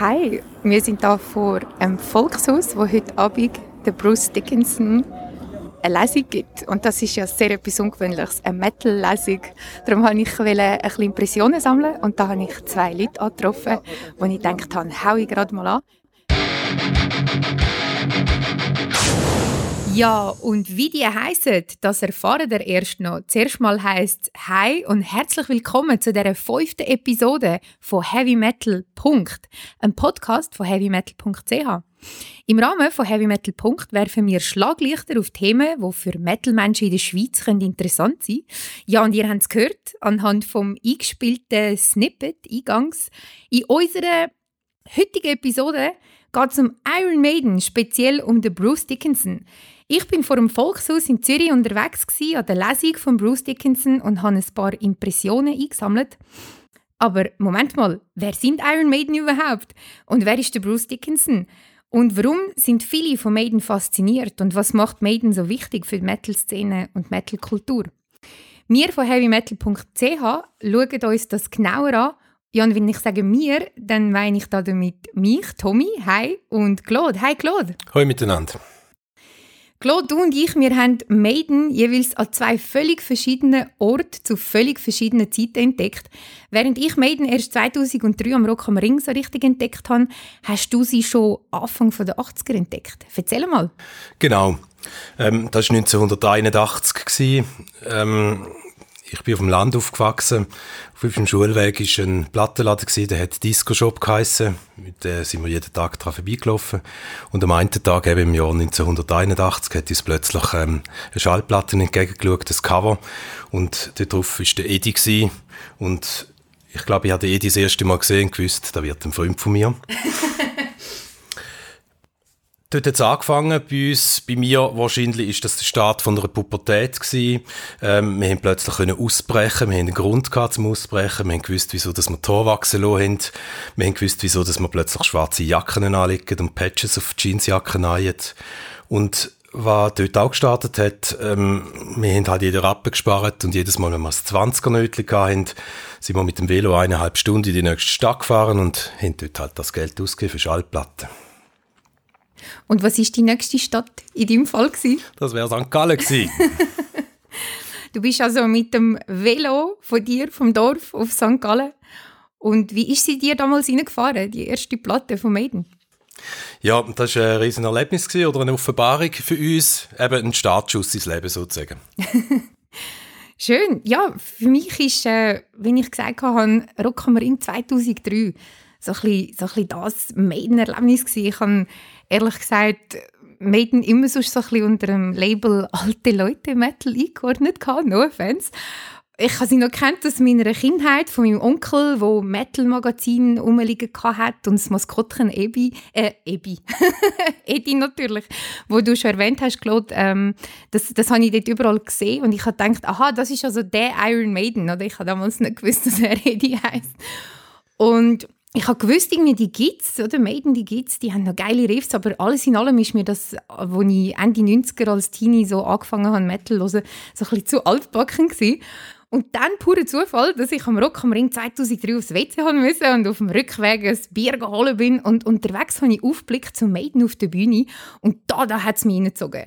Hi, wir sind hier vor einem Volkshaus, wo heute Abend der Bruce Dickinson eine Lesung gibt. Und das ist ja sehr etwas Ungewöhnliches, eine Metal-Lesung. Darum wollte ich ein bisschen Impressionen sammeln und da habe ich zwei Leute angetroffen, wo ich gedacht habe, hau ich gerade mal an. Ja, und wie die heißen, das erfahren ihr erst noch. Zuerst mal heisst Hi und herzlich willkommen zu der fünften Episode von Heavy Metal. Punkt, ein Podcast von heavymetal.ch. Im Rahmen von Heavy Metal werfen wir Schlaglichter auf Themen, die für Metal-Menschen in der Schweiz interessant sein können. Ja, und ihr habt es gehört, anhand vom eingespielten Snippet eingangs. In unserer heutigen Episode geht es um Iron Maiden, speziell um den Bruce Dickinson. Ich bin vor dem Volkshaus in Zürich unterwegs an der Lesung von Bruce Dickinson und habe ein paar Impressionen eingesammelt. Aber Moment mal, wer sind Iron Maiden überhaupt? Und wer ist der Bruce Dickinson? Und warum sind viele von Maiden fasziniert? Und was macht Maiden so wichtig für die Metal-Szene und Metal-Kultur? Wir von heavymetal.ch schauen uns das genauer an. Ja, und wenn ich sage mir, dann meine ich damit mich, Tommy, hi, und Claude. Hi, Claude. Hallo miteinander. Claude, du und ich, wir haben Maiden jeweils an zwei völlig verschiedenen Orten zu völlig verschiedenen Zeiten entdeckt. Während ich Maiden erst 2003 am Rock am Ring so richtig entdeckt habe, hast du sie schon Anfang der 80er entdeckt. Erzähl mal. Genau. Ähm, das war 1981. Ähm, ich bin auf dem Land aufgewachsen. Auf unserem Schulweg war ein Plattenladen, der hat Disco Shop geheissen. Mit dem sind wir jeden Tag daran vorbeigelaufen. Und am einen Tag, eben im Jahr 1981, hat uns plötzlich ähm, eine Schallplatte entgegengeschaut, das Cover. Und dort drauf war der Edi. Gewesen. Und ich glaube, ich habe den Edi das erste Mal gesehen und gewusst, da wird ein Freund von mir. Dort hat es angefangen, bei uns, bei mir wahrscheinlich ist das der Start von einer Pubertät gewesen. Ähm, wir haben plötzlich können ausbrechen, wir haben einen Grund gehabt zum Ausbrechen, wir haben gewusst, wieso dass wir Tor wachsen lassen haben, wir haben gewusst, wieso dass wir plötzlich schwarze Jacken anlegen und Patches auf Jeansjacken anlegen. Und was dort auch gestartet hat, ähm, wir haben halt jeder Rappen gespart und jedes Mal, wenn wir das 20er Nötchen hatten, sind wir mit dem Velo eineinhalb Stunden in die nächste Stadt gefahren und haben dort halt das Geld ausgegeben für Schallplatten. Und was ist die nächste Stadt in deinem Fall gewesen? Das wäre St. Gallen gewesen. du bist also mit dem Velo von dir vom Dorf auf St. Gallen. Und wie ist sie dir damals reingefahren, die erste Platte von Maiden? Ja, das war ein riesen Erlebnis oder eine Offenbarung für uns, eben ein Startschuss ins Leben sozusagen. Schön. Ja, für mich ist, äh, wie ich gesagt habe, Rock am Ring 2003 so ein bisschen, so ein bisschen das Maiden-Erlebnis gewesen. Ich habe ehrlich gesagt Maiden immer so ein unter dem Label «Alte Leute Metal» eingeordnet, no offense. Ich habe sie noch kennt aus meiner Kindheit von meinem Onkel, wo Metal-Magazin rumliegen hat und das Maskottchen Ebi, äh, Ebi, Edi natürlich, wo du schon erwähnt hast, Claude, ähm, das, das habe ich dort überall gesehen und ich habe gedacht, aha, das ist also der Iron Maiden, oder? Ich habe damals nicht gewusst, dass er Eddie heißt. Und ich habe gewusst, irgendwie die gibt's, oder? Maiden, die gibt's, die haben noch geile Riffs, aber alles in allem ist mir das, als ich Ende 90er als Teenie so angefangen habe, Metal zu hören, so ein bisschen zu altbacken gewesen. Und dann purer Zufall, dass ich am Rock am Ring 2003 aufs WC haben musste und auf dem Rückweg ein Bier geholt bin und unterwegs habe ich Aufblick zum Maiden auf der Bühne und da, da hat es mich reingezogen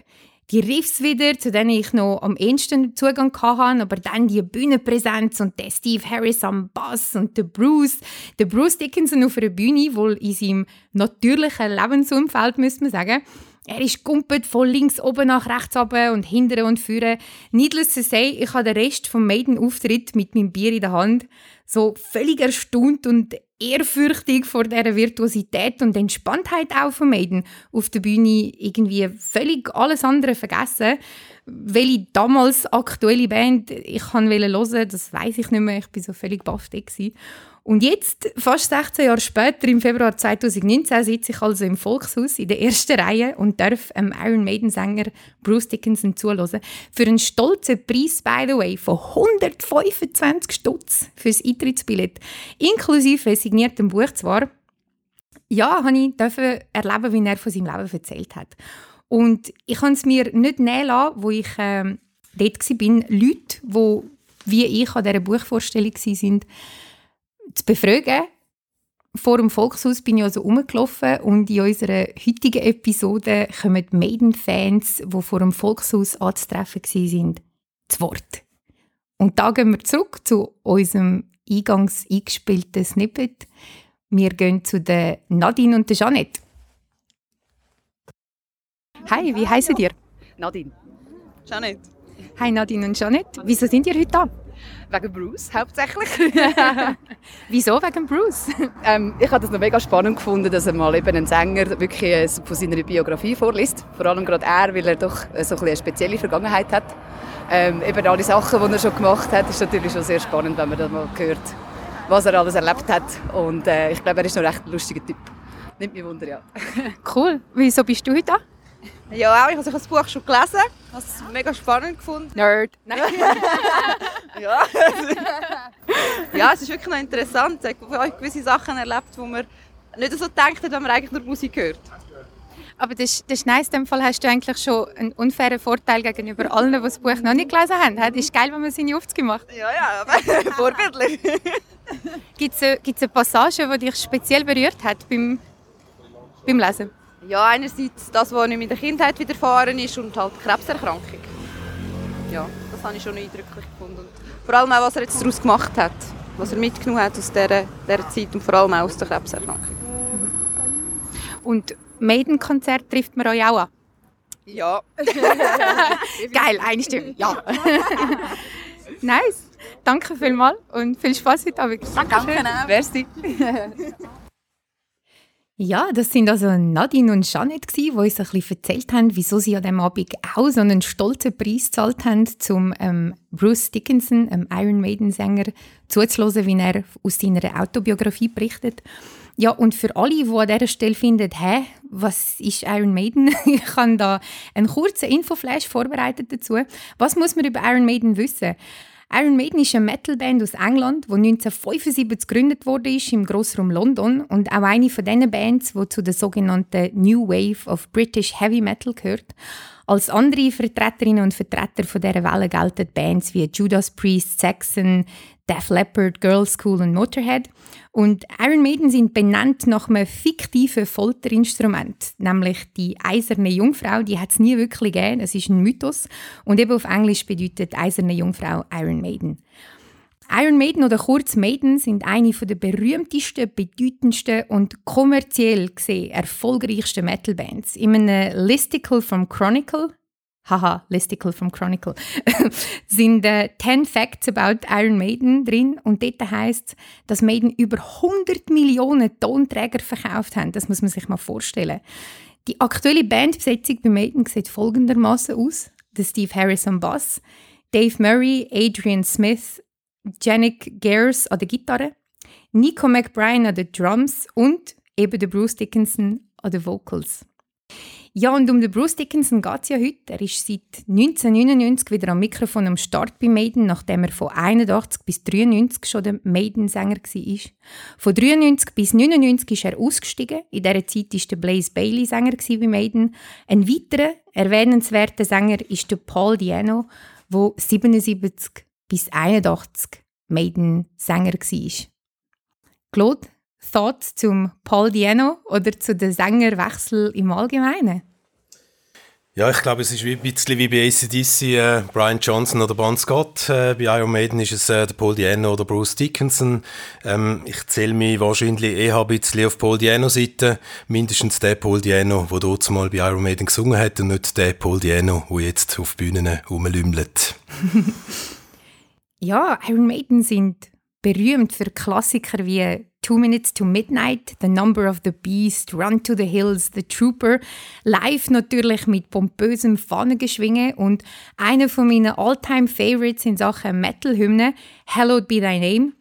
die Riffs wieder, zu denen ich noch am ehesten Zugang hatte, aber dann die Bühnenpräsenz und der Steve Harris am Bass und der Bruce, der Bruce Dickinson auf einer Bühne, wohl in seinem natürlichen Lebensumfeld, müsste man sagen. Er ist gumpet von links oben nach rechts oben und hinten und vorne. Needless to say, ich habe den Rest vom Maiden-Auftritt mit meinem Bier in der Hand so völlig erstaunt und ehrfürchtig vor dieser Virtuosität und Entspanntheit auch von Maiden auf der Bühne irgendwie völlig alles andere vergessen. Welche damals aktuelle Band ich kann hören, das weiß ich nicht mehr. Ich bin so völlig baff und jetzt, fast 16 Jahre später, im Februar 2019, sitze ich also im Volkshaus in der ersten Reihe und darf einem Iron Maiden-Sänger Bruce Dickinson zuhören. Für einen stolzen Preis, by the way, von 125 Stutz fürs Eintrittsbillett. Inklusive signiertem Buch zwar. Ja, habe ich erleben, wie er von seinem Leben erzählt hat. Und ich kann es mir nicht nehmen lassen, wo ich äh, dort war, Leute, die wie ich an dieser Buchvorstellung waren, zu befragen, vor dem Volkshaus bin ich also rumgelaufen und in unserer heutigen Episode kommen Maiden-Fans, die vor dem Volkshaus anzutreffen waren, zu Wort. Und da gehen wir zurück zu unserem eingangs eingespielten Snippet. Wir gehen zu der Nadine und der Jeanette. Hi, wie heißen ihr? Nadine. Janet. Hi Nadine und Jeanette. Wieso sind ihr heute da? Wegen Bruce hauptsächlich. Wieso wegen Bruce? ähm, ich habe das noch mega spannend gefunden, dass er mal eben ein Sänger wirklich äh, von seiner Biografie vorliest. Vor allem gerade er, weil er doch äh, so ein eine spezielle Vergangenheit hat. Ähm, eben alle Sachen, die er schon gemacht hat, ist natürlich schon sehr spannend, wenn man das mal hört, was er alles erlebt hat. Und äh, ich glaube, er ist noch recht ein lustiger Typ. Nimmt mich Wunder, ja. cool. Wieso bist du heute da? Ja, auch. Ich habe das Buch schon gelesen. Ich habe es mega spannend gefunden. Nerd. ja. ja, es ist wirklich noch interessant. Ich habe gewisse Sachen erlebt, wo man nicht so denkt, wenn man eigentlich nur Musik hört. Aber das, das ist nice. In dem Fall hast du eigentlich schon einen unfairen Vorteil gegenüber allen, die das Buch noch nicht gelesen haben. Das ist geil, wenn man seine Aufzüge macht. Ja, ja, aber vorbildlich. Gibt es eine, eine Passage, die dich speziell berührt hat beim, beim Lesen? Ja, einerseits das, was ihm in der Kindheit widerfahren ist und halt Krebserkrankung. Ja, das habe ich schon eindrücklich gefunden. Und vor allem auch, was er jetzt daraus gemacht hat, was er mitgenommen hat aus dieser, dieser Zeit und vor allem auch aus der Krebserkrankung. Und Maiden-Konzert trifft man euch auch an? Ja. Geil, eine Stimme, ja. nice. Danke vielmals und viel Spaß heute Abend. Danke. Merci. Ja, das sind also Nadine und Janet, die uns ein bisschen erzählt haben, wieso sie an diesem Abend auch so einen stolzen Preis gezahlt haben, um ähm, Bruce Dickinson, einem Iron Maiden-Sänger, zuzulassen, wie er aus seiner Autobiografie berichtet. Ja, und für alle, die an dieser Stelle finden, hä, was ist Iron Maiden? ich habe da einen kurzen Infoflash vorbereitet dazu. Was muss man über Iron Maiden wissen? Iron Maiden ist eine Metalband aus England, die 1975 gegründet wurde im Grossraum London und auch eine von diesen Bands, die zu der sogenannten New Wave of British Heavy Metal gehört. Als andere Vertreterinnen und Vertreter von dieser Welle gelten Bands wie Judas Priest, Saxon, Def Leppard, Girls School und Motorhead. Und Iron Maiden sind benannt nach einem fiktiven Folterinstrument, nämlich die eiserne Jungfrau. Die hat es nie wirklich gegeben, es ist ein Mythos. Und eben auf Englisch bedeutet eiserne Jungfrau Iron Maiden. Iron Maiden oder kurz Maiden sind eine der berühmtesten, bedeutendsten und kommerziell gesehen erfolgreichsten Metalbands. In einem Listicle vom Chronicle, haha, Listicle vom Chronicle, sind äh, 10 Facts about Iron Maiden drin und dort heißt dass Maiden über 100 Millionen Tonträger verkauft haben. Das muss man sich mal vorstellen. Die aktuelle Bandbesetzung bei Maiden sieht folgendermaßen aus: der Steve Harris am Bass, Dave Murray, Adrian Smith, Janik Gers an der Gitarre, Nico McBride an den Drums und eben der Bruce Dickinson an den Vocals. Ja, und um den Bruce Dickinson geht es ja heute. Er ist seit 1999 wieder am Mikrofon am Start bei Maiden, nachdem er von 81 bis 93 schon der Maiden-Sänger war. Von 93 bis 99 ist er ausgestiegen. In dieser Zeit war der Blaze Bailey Sänger bei Maiden. Ein weiterer erwähnenswerter Sänger ist der Paul Diano, der 77 bis 81 Maiden-Sänger war. Claude, Thoughts zum Paul Diano oder zu den Sängerwechsel im Allgemeinen? Ja, ich glaube, es ist ein bisschen wie bei ACDC, äh, Brian Johnson oder Bon Scott. Äh, bei Iron Maiden ist es äh, der Paul Diano oder Bruce Dickinson. Ähm, ich zähle mich wahrscheinlich eher ein bisschen auf Paul Diano-Seite. Mindestens der Paul Diano, der dort mal bei Iron Maiden gesungen hat und nicht der Paul Diano, der jetzt auf Bühnen rumlümmelt. ja, Iron Maiden sind berühmt für Klassiker wie Two Minutes to Midnight, The Number of the Beast, Run to the Hills, The Trooper. Live natürlich mit pompösem Fahnengeschwinge und einer von meinen Alltime favorites in Sachen Metal-Hymne, Hallowed Be Thy Name.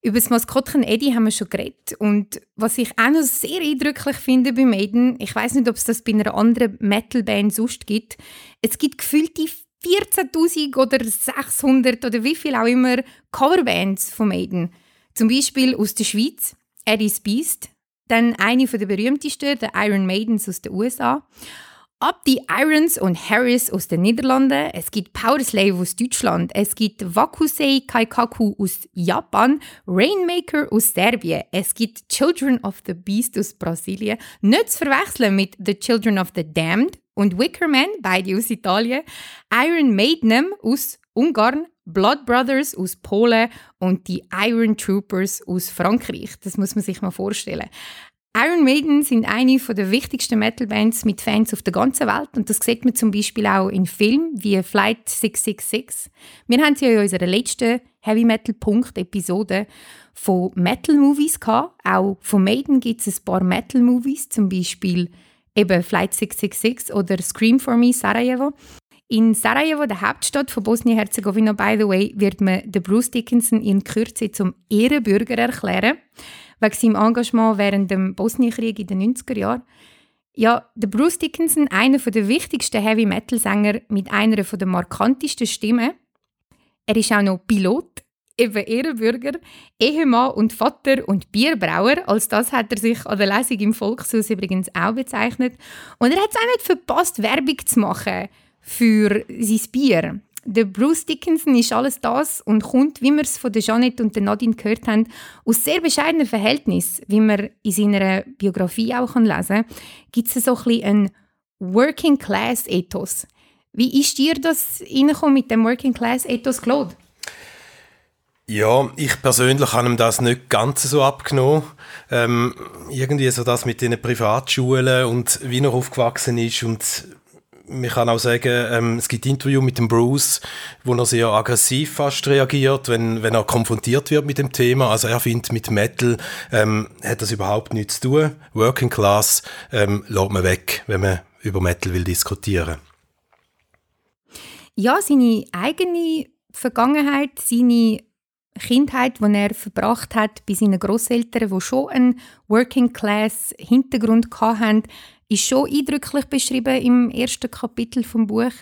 Über das Maskottchen Eddie haben wir schon geredet. Und was ich auch noch sehr eindrücklich finde bei Maiden, ich weiß nicht, ob es das bei einer anderen Metal-Band sonst gibt, es gibt gefühlte 14.000 oder 600 oder wie viel auch immer Coverbands von Maiden. Zum Beispiel aus der Schweiz, Eddie's Beast, dann eine der berühmtesten, der Iron Maidens aus den USA. Up the Irons und Harris aus den Niederlanden, es gibt Powerslave aus Deutschland, es gibt Wakusei Kaikaku aus Japan, Rainmaker aus Serbien, es gibt Children of the Beast aus Brasilien, nicht zu verwechseln mit The Children of the Damned und Wickerman, beide aus Italien, Iron Maiden aus Ungarn, Blood Brothers aus Polen und die Iron Troopers aus Frankreich. Das muss man sich mal vorstellen. Iron Maiden sind eine der wichtigsten Metal-Bands mit Fans auf der ganzen Welt und das sieht man zum Beispiel auch in Filmen wie Flight 666. Wir haben sie ja in unserer letzten Heavy Metal Punkt Episode von Metal Movies gehabt. Auch von Maiden gibt es ein paar Metal Movies, zum Beispiel eben Flight 666 oder Scream for Me Sarajevo. In Sarajevo, der Hauptstadt von Bosnien-Herzegowina, by the way, wird man den Bruce Dickinson in Kürze zum Ehrenbürger erklären wegen seinem Engagement während dem Bosnienkrieg in den 90er Jahren. Ja, der Bruce Dickinson, einer der wichtigsten Heavy-Metal-Sänger mit einer der markantesten Stimmen. Er ist auch noch Pilot, eben Ehrenbürger, Ehemann und Vater und Bierbrauer. Als das hat er sich an der Lesung im Volkshaus übrigens auch bezeichnet. Und er hat es auch nicht verpasst, Werbung zu machen für sein Bier. Der Bruce Dickinson ist alles das und kommt, wie wir es von der Janet und Nadine gehört haben, aus sehr bescheidenen Verhältnissen, wie man in seiner Biografie auch lesen kann, gibt es so ein bisschen einen Working-Class-Ethos. Wie ist dir das mit dem Working-Class-Ethos, Claude? Ja, ich persönlich habe ihm das nicht ganz so abgenommen. Ähm, irgendwie so das mit den Privatschulen und wie er aufgewachsen ist und man kann auch sagen, ähm, es gibt Interview mit dem Bruce, wo er sehr aggressiv fast reagiert, wenn, wenn er konfrontiert wird mit dem Thema. Also er findet, mit Metal ähm, hat das überhaupt nichts zu tun. Working Class ähm, lässt man weg, wenn man über Metal will diskutieren. Ja, seine eigene Vergangenheit, seine Kindheit, die er verbracht hat bei seinen Großeltern, die schon einen Working Class Hintergrund hatten, ist schon eindrücklich beschrieben im ersten Kapitel vom Buch.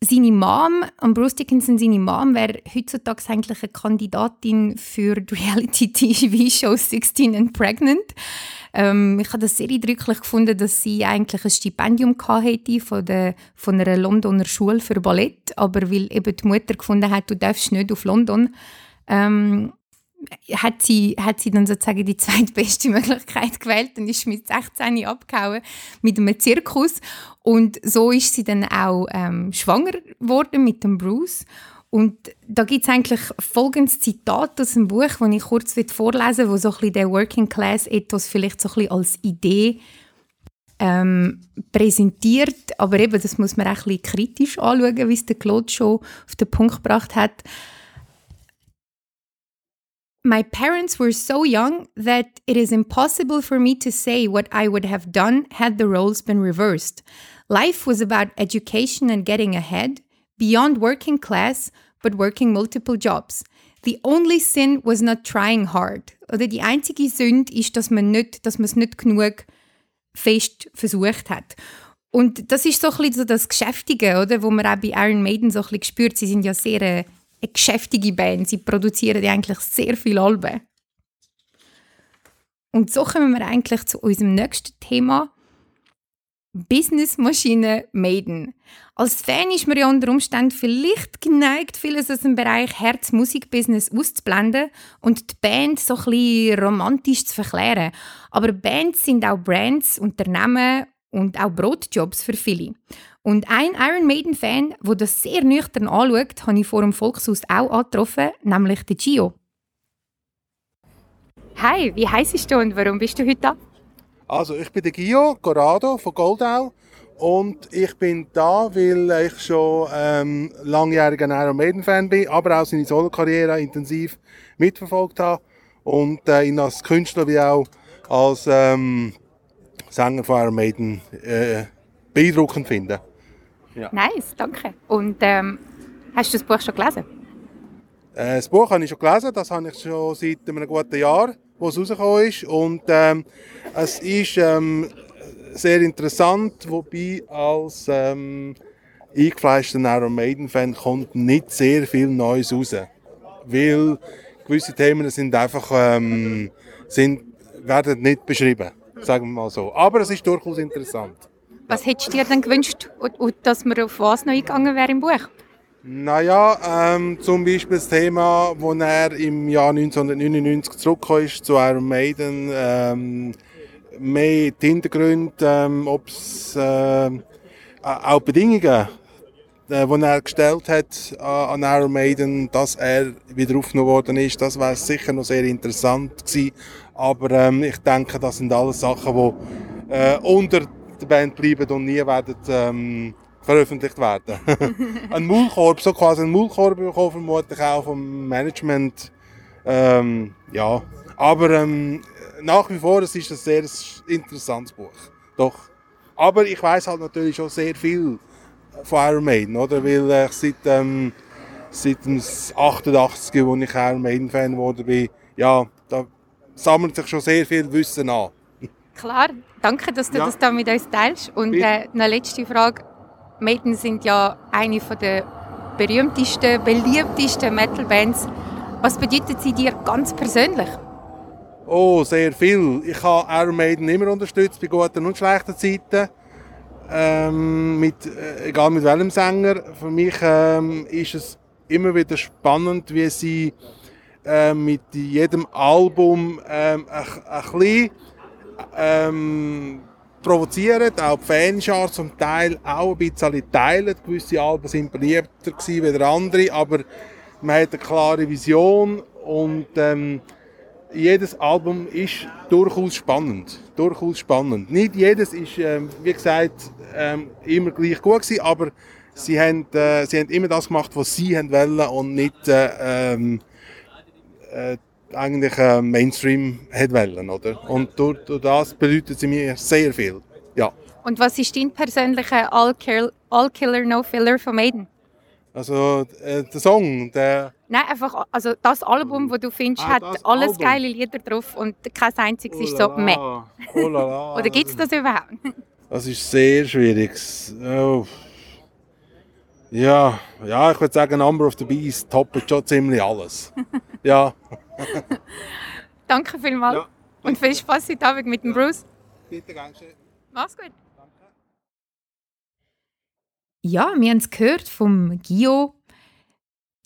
Seine Mom, Bruce Dickinson, seine Mom, wäre heutzutage eigentlich eine Kandidatin für die Reality-TV-Show 16 and Pregnant. Ähm, ich habe das sehr eindrücklich gefunden, dass sie eigentlich ein Stipendium hatte von, der, von einer Londoner Schule für Ballett, aber weil eben die Mutter gefunden hat, du darfst nicht auf London, ähm, hat sie, hat sie dann sozusagen die zweitbeste Möglichkeit gewählt und ist mit 16 abgehauen mit einem Zirkus. Und so ist sie dann auch ähm, schwanger geworden mit dem Bruce. Und da gibt es eigentlich folgendes Zitat aus dem Buch, das ich kurz vorlesen will, wo so ein bisschen der Working Class Ethos vielleicht so ein bisschen als Idee ähm, präsentiert. Aber eben, das muss man auch ein bisschen kritisch anschauen, wie es der Claude schon auf den Punkt gebracht hat. My parents were so young that it is impossible for me to say what I would have done had the roles been reversed. Life was about education and getting ahead, beyond working class, but working multiple jobs. The only sin was not trying hard. Oder die einzige Sünde ist, dass man nicht, dass man es nicht genug fest versucht hat. Und das ist so ein bisschen so das Geschäftige, oder, wo man auch bei Iron Maiden so ein bisschen spürt. Sie sind ja sehr äh, eine geschäftige Band. Sie produzieren eigentlich sehr viele Alben. Und so kommen wir eigentlich zu unserem nächsten Thema. Businessmaschine Maiden. Als Fan ist man ja unter Umständen vielleicht geneigt, vieles aus dem Bereich Herz-Musik-Business auszublenden und die Band so ein bisschen romantisch zu verklären. Aber Bands sind auch Brands, Unternehmen und auch Brotjobs für viele. Und ein Iron Maiden-Fan, der das sehr nüchtern anschaut, habe ich vor dem Volkshaus auch angetroffen, nämlich den Gio. Hi, wie heisst du und warum bist du heute da? Also, ich bin der Gio Corrado von Goldau und ich bin da, weil ich schon ähm, langjähriger Iron Maiden-Fan bin, aber auch seine Solo-Karriere intensiv mitverfolgt habe und äh, ihn als Künstler wie auch als ähm, Sänger von Iron Maiden äh, beeindruckend finde. Ja. Nice, danke. Und ähm, hast du das Buch schon gelesen? Äh, das Buch habe ich schon gelesen, das habe ich schon seit einem guten Jahr, wo es rausgekommen ist. Und ähm, es ist ähm, sehr interessant, wobei als ähm, eingefleischter Iron Maiden-Fan kommt nicht sehr viel Neues raus. Weil gewisse Themen sind einfach ähm, sind, werden nicht beschrieben, sagen wir mal so. Aber es ist durchaus interessant. Was hättest du dir denn gewünscht, dass man auf was noch eingegangen wäre im Buch? Naja, ähm, zum Beispiel das Thema, wo er im Jahr 1999 zurückgekommen ist zu Iron Maiden, ähm, mehr die Hintergründe, ähm, ob es äh, auch Bedingungen, äh, die er gestellt hat an Iron Maiden, dass er wieder aufgenommen worden ist, das wäre sicher noch sehr interessant gewesen. Aber ähm, ich denke, das sind alles Sachen, die äh, unter der Band bleiben und nie werden ähm, veröffentlicht werden. ein Maulkorb, so quasi ein Maulkorb bekommen, vermutlich auch vom Management. Ähm, ja, aber ähm, nach wie vor, es ist ein sehr interessantes Buch. Doch. Aber ich weiß halt natürlich schon sehr viel von Iron Maiden, oder? Weil ich seit, ähm, seit dem 88, als ich Iron Maiden Fan geworden bin, ja, sammelt sich schon sehr viel Wissen an. Klar, danke, dass du ja. das da mit uns teilst. Und äh, eine letzte Frage. Maiden sind ja eine der berühmtesten, beliebtesten Metal-Bands. Was bedeutet sie dir ganz persönlich? Oh, sehr viel. Ich habe Iron Maiden immer unterstützt, bei guten und schlechten Zeiten. Ähm, mit, äh, egal mit welchem Sänger. Für mich ähm, ist es immer wieder spannend, wie sie äh, mit jedem Album ähm, ein, ein bisschen ähm, provozieren, auch die Fanschar zum Teil auch ein bisschen teilen. Gewisse Alben sind beliebter gewesen als andere, aber man hat eine klare Vision und ähm, jedes Album ist durchaus spannend. Durchaus spannend. Nicht jedes ist, ähm, wie gesagt, ähm, immer gleich gut gewesen, aber sie haben, äh, sie haben immer das gemacht, was sie wollen und nicht äh, ähm, äh, eigentlich äh, Mainstream hat wollen, oder? Und durch, durch, das bedeutet sie mir sehr viel, ja. Und was ist dein persönlicher All-Killer, All No Filler von Maiden? Also äh, der Song, der... Nein, einfach also das Album, das du findest, ah, hat alles Album. geile Lieder drauf und kein einziges ist so meh. Oh Oder gibt es das überhaupt? Das ist sehr schwierig. Oh. Ja, ja, ich würde sagen, Number of the Beast toppt schon ziemlich alles. ja. Danke vielmals. Ja. Und viel Spaß heute Abend mit dem Bruce. Bitte, ganz schön. Mach's gut. Danke. Ja, wir haben es gehört vom Gio.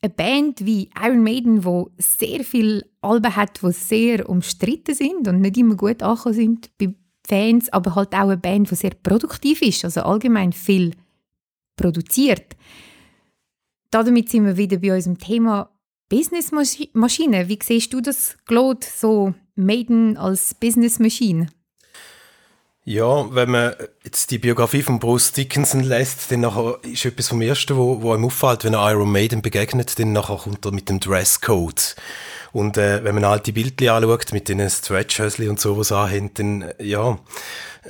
Eine Band wie Iron Maiden, die sehr viele Alben hat, die sehr umstritten sind und nicht immer gut angekommen sind bei Fans, aber halt auch eine Band, die sehr produktiv ist, also allgemein viel produziert. Damit sind wir wieder bei unserem Thema Businessmaschine. Wie siehst du das, Claude, so Maiden als Businessmaschine? Ja, wenn man jetzt die Biografie von Bruce Dickinson lässt, dann ist etwas vom Ersten, wo, wo einem auffällt, wenn er Iron Maiden begegnet, dann nachher kommt er mit dem Dresscode. Und äh, wenn man alte Bildchen anschaut, mit den Stretchhösli und sowas anhängt, dann, äh, ja,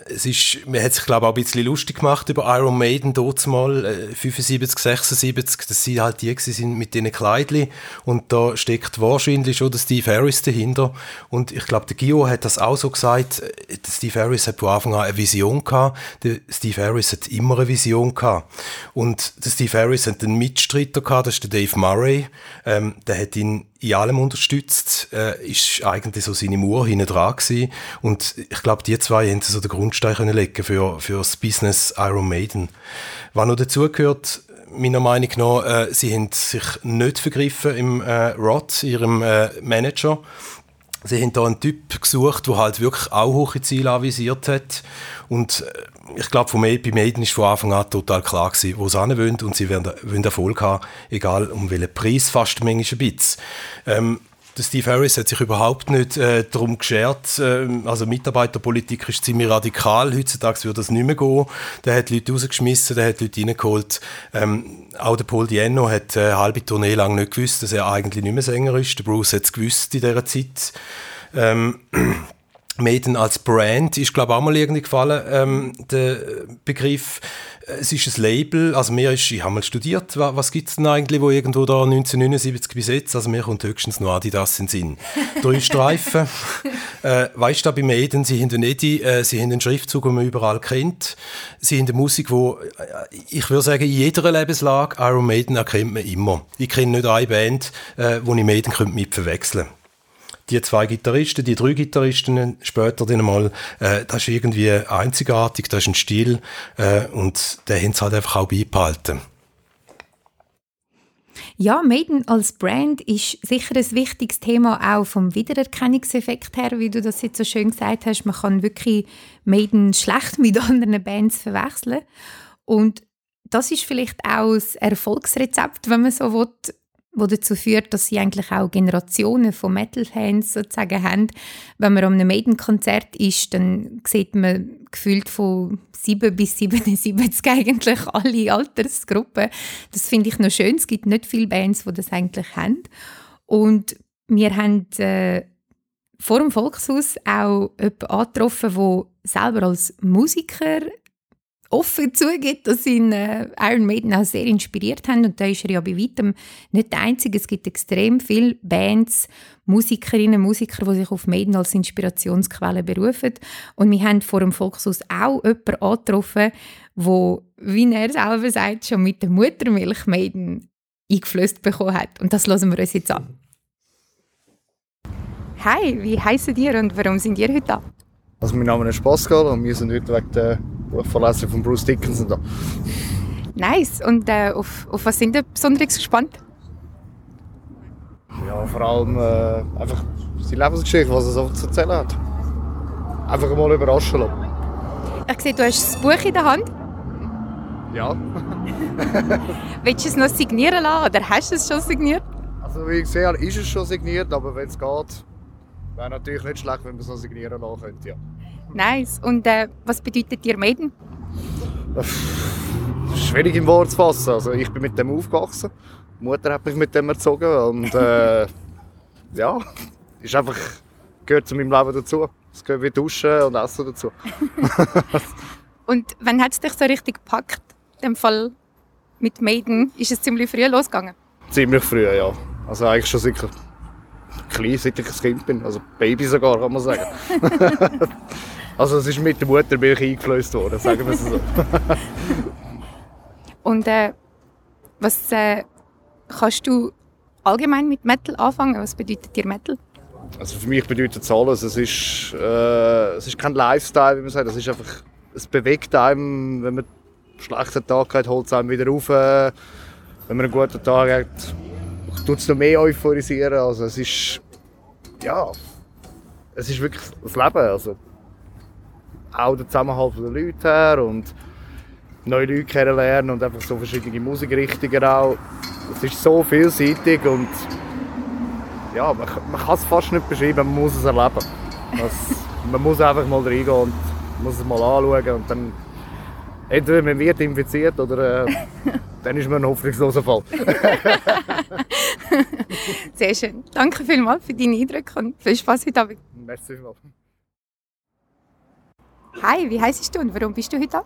es ist, man hat sich, glaube ich, auch ein bisschen lustig gemacht über Iron Maiden dort mal, äh, 75, 76, dass sie halt die sind mit diesen Kleidchen und da steckt wahrscheinlich schon der Steve Harris dahinter. Und ich glaube, der Gio hat das auch so gesagt, äh, der Steve Harris hat von Anfang an eine Vision gehabt, der Steve Harris hat immer eine Vision gehabt. Und der Steve Harris hat einen Mitstreiter gehabt, das ist der Dave Murray, ähm, der hat ihn in allem unterstützt, äh, ist eigentlich so seine Mauer hinten dran gewesen. Und ich glaube, die zwei haben so den Grundstein legen für, für das Business Iron Maiden. Was noch dazugehört, meiner Meinung nach, äh, sie haben sich nicht vergriffen im äh, Rod, ihrem äh, Manager. Sie haben da einen Typ gesucht, der halt wirklich auch hohe Ziele anvisiert hat. Und äh, ich glaube, bei Maiden war von Anfang an total klar gewesen, wo sie wollen und sie wollen, wollen Erfolg haben, egal um welchen Preis, fast manchmal ein bisschen. Ähm, der Steve Harris hat sich überhaupt nicht äh, darum geschert. Äh, also Mitarbeiterpolitik ist ziemlich radikal. Heutzutage würde das nicht mehr gehen. Der hat Leute rausgeschmissen, der hat Leute reingeholt. Ähm, auch der Paul Diano hat äh, eine halbe Tournee lang nicht gewusst, dass er eigentlich nicht mehr Sänger ist. Der Bruce hat es gewusst in dieser Zeit. Ähm, Maiden als Brand ist, glaube ich, auch mal irgendwie gefallen, ähm, der Begriff. Es ist ein Label, also mir ist, ich habe mal studiert, was, was gibt es denn eigentlich, wo irgendwo da 1979 bis jetzt, also mir kommt höchstens nur Adidas in den Sinn. Drei Streifen, äh, weißt du, bei Maiden, sie haben den Edi, äh, sie haben den Schriftzug, den man überall kennt, sie haben eine Musik, wo, äh, ich würde sagen, in jeder Lebenslage, Iron Maiden erkennt man immer. Ich kenne nicht eine Band, äh, wo ich Maiden mit verwechseln könnte. Die zwei Gitarristen, die drei Gitarristen später dann mal, äh, das ist irgendwie einzigartig, das ist ein Stil äh, und den haben sie halt einfach auch beibehalten. Ja, Maiden als Brand ist sicher ein wichtiges Thema auch vom Wiedererkennungseffekt her, wie du das jetzt so schön gesagt hast. Man kann wirklich Maiden schlecht mit anderen Bands verwechseln. Und das ist vielleicht auch das Erfolgsrezept, wenn man so will, wo dazu führt, dass sie eigentlich auch Generationen von Metal-Fans sozusagen haben. Wenn man an einem Maiden-Konzert ist, dann sieht man gefühlt von 7 bis 77 eigentlich alle Altersgruppen. Das finde ich noch schön. Es gibt nicht viele Bands, die das eigentlich haben. Und wir haben äh, vor dem Volkshaus auch jemanden angetroffen, der selber als Musiker offen zugibt, dass ihn äh, Iron Maiden auch sehr inspiriert haben. Und da ist er ja bei weitem nicht der Einzige. Es gibt extrem viele Bands, Musikerinnen, Musiker, die sich auf Maiden als Inspirationsquelle berufen. Und wir haben vor dem Volkshaus auch jemanden angetroffen, der, wie er selber sagt, schon mit der Muttermilch Maiden eingeflößt bekommen hat. Und das lassen wir uns jetzt an. Hi, wie heißen ihr und warum sind ihr heute da? Also mein Name ist Pascal und wir sind heute wegen der Buchverlesung von Bruce Dickinson da. Nice. Und äh, auf, auf was sind ihr besonders gespannt? Ja, vor allem äh, einfach seine Lebensgeschichte, was er so zu erzählen hat. Einfach mal überraschen lassen. Ich sehe, du hast das Buch in der Hand. Ja. Willst du es noch signieren lassen oder hast du es schon signiert? Also wie ich sehe, ist es schon signiert, aber wenn es geht, wäre natürlich nicht schlecht, wenn man es noch signieren lassen könnte. Ja. Nice. Und äh, was bedeutet dir Maiden? Schwierig im Wort zu fassen. Also ich bin mit dem aufgewachsen. Die Mutter hat mich mit dem erzogen und äh, ja, ist einfach gehört zu meinem Leben dazu. Es gehört wie Duschen und Essen dazu. und wann hat es dich so richtig gepackt? In dem Fall mit Maiden ist es ziemlich früh losgegangen. Ziemlich früh, ja. Also eigentlich schon sicher klein, seit ich ein Kind bin. Also Baby sogar, kann man sagen. also es ist mit der Muttermilch eingeflößt worden, sagen wir es so. Und äh, was äh, kannst du allgemein mit Metal anfangen? Was bedeutet dir Metal? Also für mich bedeutet es alles. Es ist, äh, es ist kein Lifestyle, wie man sagt. Es ist einfach, es bewegt einem, wenn man einen schlechten Tag hat, holt es einem wieder auf. Wenn man einen guten Tag hat, tut es noch mehr euphorisieren. Also es ist, ja, es ist wirklich das Leben. Also auch der Zusammenhalt der Leute her und neue Leute kennenlernen und einfach so verschiedene Musikrichtungen auch. Es ist so vielseitig und ja, man, man kann es fast nicht beschreiben, man muss es erleben. Das, man muss einfach mal reingehen und muss es mal anschauen und dann entweder man wird infiziert oder äh, dann ist man ein hoffnungsloser Fall. Sehr schön. Danke vielmals für deine Eindrücke und viel Spaß heute Abend. Merci vielmals. Hi, wie heißt du und warum bist du heute da?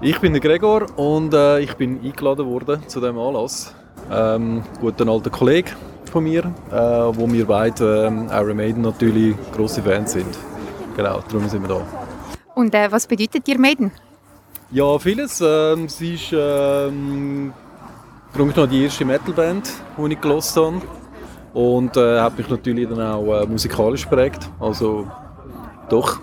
Ich bin der Gregor und äh, ich bin eingeladen worden zu diesem Anlass. Ähm, guter alter Kollege von mir, äh, wo wir beide ähm, Iron Maiden natürlich grosse Fans sind. Genau, darum sind wir da. Und äh, was bedeutet dir Maiden? Ja, vieles. Ähm, sie ist ähm, noch die erste Metalband, die ich gelost habe. Und äh, hat mich natürlich dann auch äh, musikalisch geprägt. Also doch.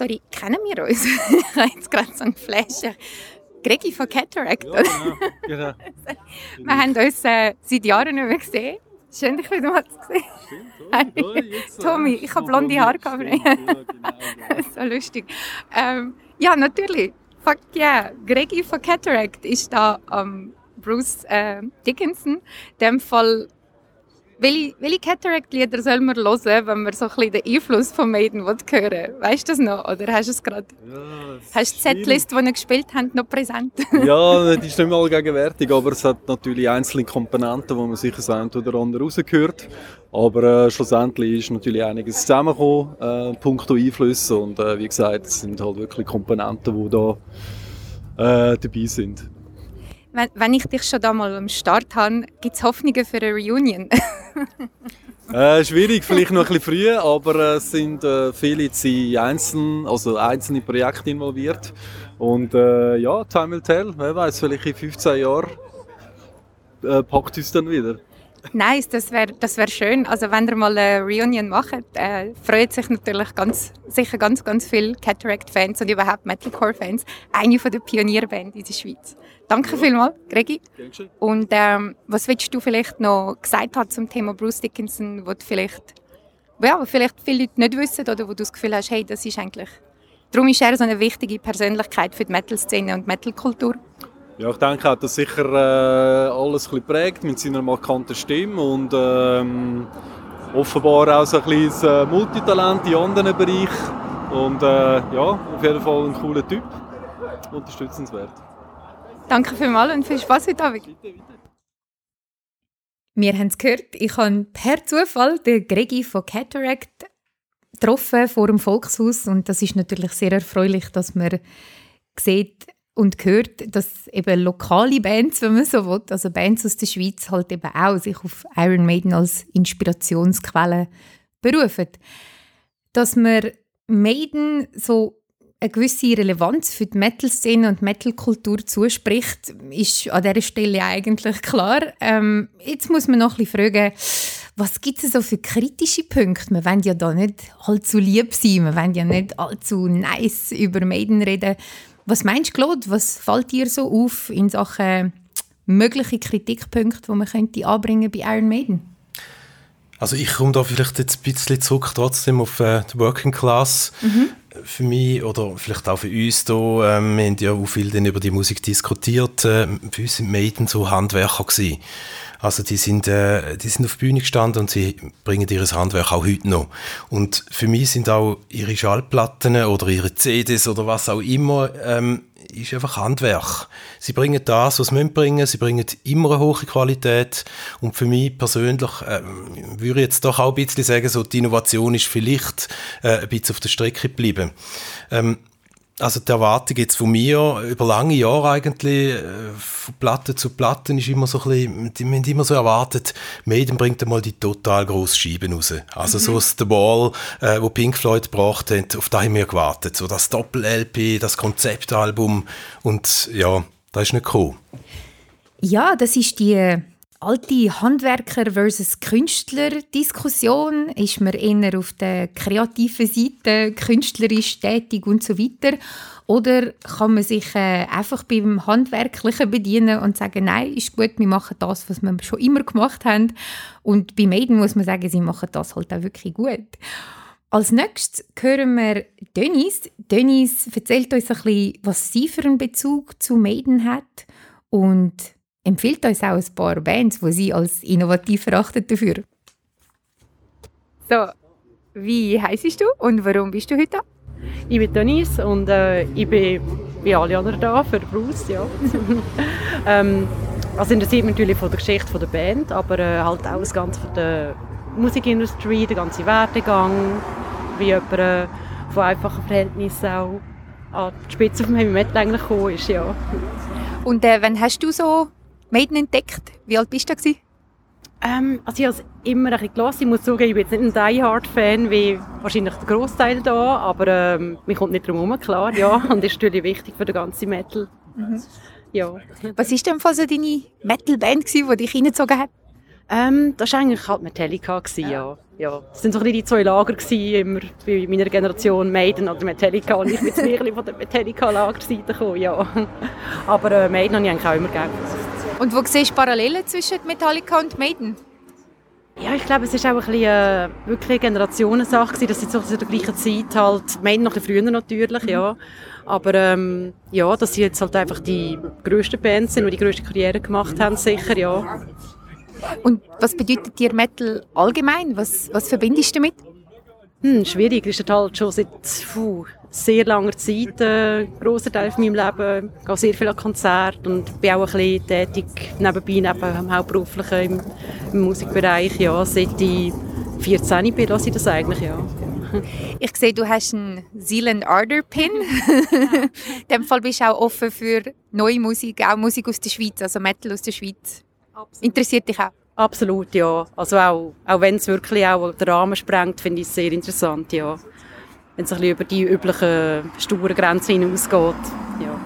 Sorry, kennen wir uns? ich habe jetzt gerade so einen Flash. Gregi von Cataract. Ja, genau. genau. wir haben uns äh, seit Jahren nicht mehr gesehen. Schön, dich wieder mal zu sehen. Stimmt, oh, jetzt, Tommy, ich habe blonde Haare gehabt. Ja, genau, so lustig. Ähm, ja, natürlich. Fuck yeah. Gregi von Cataract ist da am Bruce äh, Dickinson. In dem Fall, welche, welche Cataract-Lieder soll man hören, wenn man so ein bisschen den Einfluss von Maiden hören will? Weißt du das noch? Oder hast du es gerade? Ja, hast du die Setlist, die ihr gespielt habt, noch präsent? ja, die ist nicht mal gegenwärtig, aber es hat natürlich einzelne Komponenten, wo man sicher das eine oder andere rausgehört. Aber äh, schlussendlich ist natürlich einiges zusammengekommen, äh, punkto Einflüsse. Und äh, wie gesagt, es sind halt wirklich Komponenten, die da äh, dabei sind. Wenn, wenn, ich dich schon da mal am Start habe, gibt es Hoffnungen für eine Reunion? äh, schwierig, vielleicht noch ein bisschen früh, aber äh, es sind äh, viele in einzelne, also einzelne Projekte involviert. Und äh, ja, time will tell. Wer weiß, vielleicht in 15 Jahren äh, packt uns dann wieder. Nice, das wäre das wär schön. Also wenn ihr mal eine Reunion macht, äh, freut sich natürlich ganz, sicher ganz, ganz viele Cataract-Fans und überhaupt Metalcore-Fans. Eine von der Pionierbands in der Schweiz. Danke ja. vielmals, Gregi. Und ähm, was willst du vielleicht noch gesagt haben zum Thema Bruce Dickinson, wo du vielleicht, ja, vielleicht viele Leute nicht wissen oder wo du das Gefühl hast, hey, das ist eigentlich, darum ist er so eine wichtige Persönlichkeit für die Metal-Szene und Metal-Kultur? Ja, ich denke, er hat das sicher äh, alles ein prägt mit seiner markanten Stimme und ähm, offenbar auch so ein bisschen äh, Multitalent in anderen Bereichen. Und äh, ja, auf jeden Fall ein cooler Typ. Unterstützenswert. Danke vielmals und viel Spaß heute Abend. Wir haben es gehört, ich habe per Zufall den Gregi von Cataract getroffen vor dem Volkshaus und das ist natürlich sehr erfreulich, dass man sieht, und gehört, dass eben lokale Bands, wenn man so will, also Bands aus der Schweiz halt eben auch sich auf Iron Maiden als Inspirationsquelle berufen. Dass man Maiden so eine gewisse Relevanz für die Metal-Szene und Metal-Kultur zuspricht, ist an dieser Stelle eigentlich klar. Ähm, jetzt muss man noch ein bisschen fragen, was gibt es so für kritische Punkte? Wir wollen ja da nicht allzu lieb sein, wir wollen ja nicht allzu nice über Maiden reden. Was meinst du, Claude? Was fällt dir so auf in Sachen mögliche Kritikpunkte, die man könnte anbringen bei Iron Maiden? Also ich komme da vielleicht jetzt ein bisschen zurück trotzdem auf äh, die Working Class. Mhm. Für mich oder vielleicht auch für uns hier, ähm, wir haben ja auch viel über die Musik diskutiert. Äh, für uns sind Maiden so Handwerker gewesen. Also die sind, äh, die sind auf die Bühne gestanden und sie bringen ihr Handwerk auch heute noch. Und für mich sind auch ihre Schallplatten oder ihre CDs oder was auch immer, ähm, ist einfach Handwerk. Sie bringen das, was sie bringen, sie bringen immer eine hohe Qualität und für mich persönlich äh, würde ich jetzt doch auch ein bisschen sagen, so die Innovation ist vielleicht äh, ein bisschen auf der Strecke geblieben. Ähm, also die Erwartung jetzt von mir über lange Jahre eigentlich, äh, von Platte zu Platten, ist immer so ein bisschen, wir haben immer so erwartet, Maiden bringt einmal die total grosse Scheibe raus. Also mhm. so das The Wall, äh, wo Pink Floyd gebracht hat, auf das haben wir gewartet. So das Doppel-LP, das Konzeptalbum und ja, das ist nicht gekommen. Ja, das ist die alte Handwerker versus Künstler Diskussion ist man eher auf der kreativen Seite künstlerisch tätig und so weiter oder kann man sich äh, einfach beim Handwerklichen bedienen und sagen, nein, ist gut, wir machen das, was wir schon immer gemacht haben und bei Maiden muss man sagen, sie machen das halt auch wirklich gut. Als nächstes hören wir Dennis. Dennis erzählt uns ein bisschen, was sie für einen Bezug zu Maiden hat und empfiehlt uns auch ein paar Bands, die sie als innovativ erachtet dafür. So, wie heisst du und warum bist du heute da? Ich bin Denise und äh, ich bin wie alle anderen da für Bruce, ja. ähm, also interessiert mich natürlich von der Geschichte der Band, aber äh, halt auch das Ganze von der Musikindustrie, der ganze Werdegang, wie jemand äh, von einfachen Verhältnissen auch an die Spitze vom Heavy Metal eigentlich gekommen ist, ja. Und äh, wann hast du so Maiden entdeckt? Wie alt bist du da? Ähm, also ich habe es immer ein bisschen gelassen. Ich muss sagen, ich bin jetzt nicht ein Die Hard-Fan wie wahrscheinlich der Großteil da, aber ähm, mir kommt nicht drum herum, klar, ja. Und das ist natürlich wichtig für den ganzen Metal. Mhm. Ja. Was war denn so deine Metal-Band, die dich reingezogen hat? Ähm, das war eigentlich halt Metallica, gewesen, ja. ja. Es waren so die zwei Lager gewesen, immer bei meiner Generation, Maiden oder Metallica. Und ich bin jetzt von der Metallica-Lagerseite gekommen, ja. Aber äh, Maiden habe ich eigentlich auch immer gerne und wo siehst du Parallelen zwischen Metallica und Maiden? Ja, ich glaube, es ist auch ein bisschen, äh, wirklich eine Generationensache dass sie zu der gleichen Zeit halt, Maiden noch ein bisschen früher natürlich, ja, aber ähm, ja, dass sie jetzt halt einfach die grössten Bands sind, die die grösste Karriere gemacht haben, sicher, ja. Und was bedeutet dir Metal allgemein? Was, was verbindest du damit? Hm, schwierig, ist halt schon seit puh, sehr langer Zeit ein äh, grosser Teil von meinem Leben. Ich gehe sehr viel an Konzerte und bin auch ein bisschen tätig nebenbei, neben dem Hauptberuflichen im, im Musikbereich. Ja, seit ich 14 bin, lasse ich das eigentlich, ja. Ich sehe, du hast einen Zealand Ardor Pin. In dem Fall bist du auch offen für neue Musik, auch Musik aus der Schweiz, also Metal aus der Schweiz. Absolut. Interessiert dich auch? Absolut, ja. Also auch, auch wenn es wirklich auch den Rahmen sprengt, finde ich es sehr interessant, ja wenn es ein über die üblichen sturen Grenzen hinausgeht. Ja.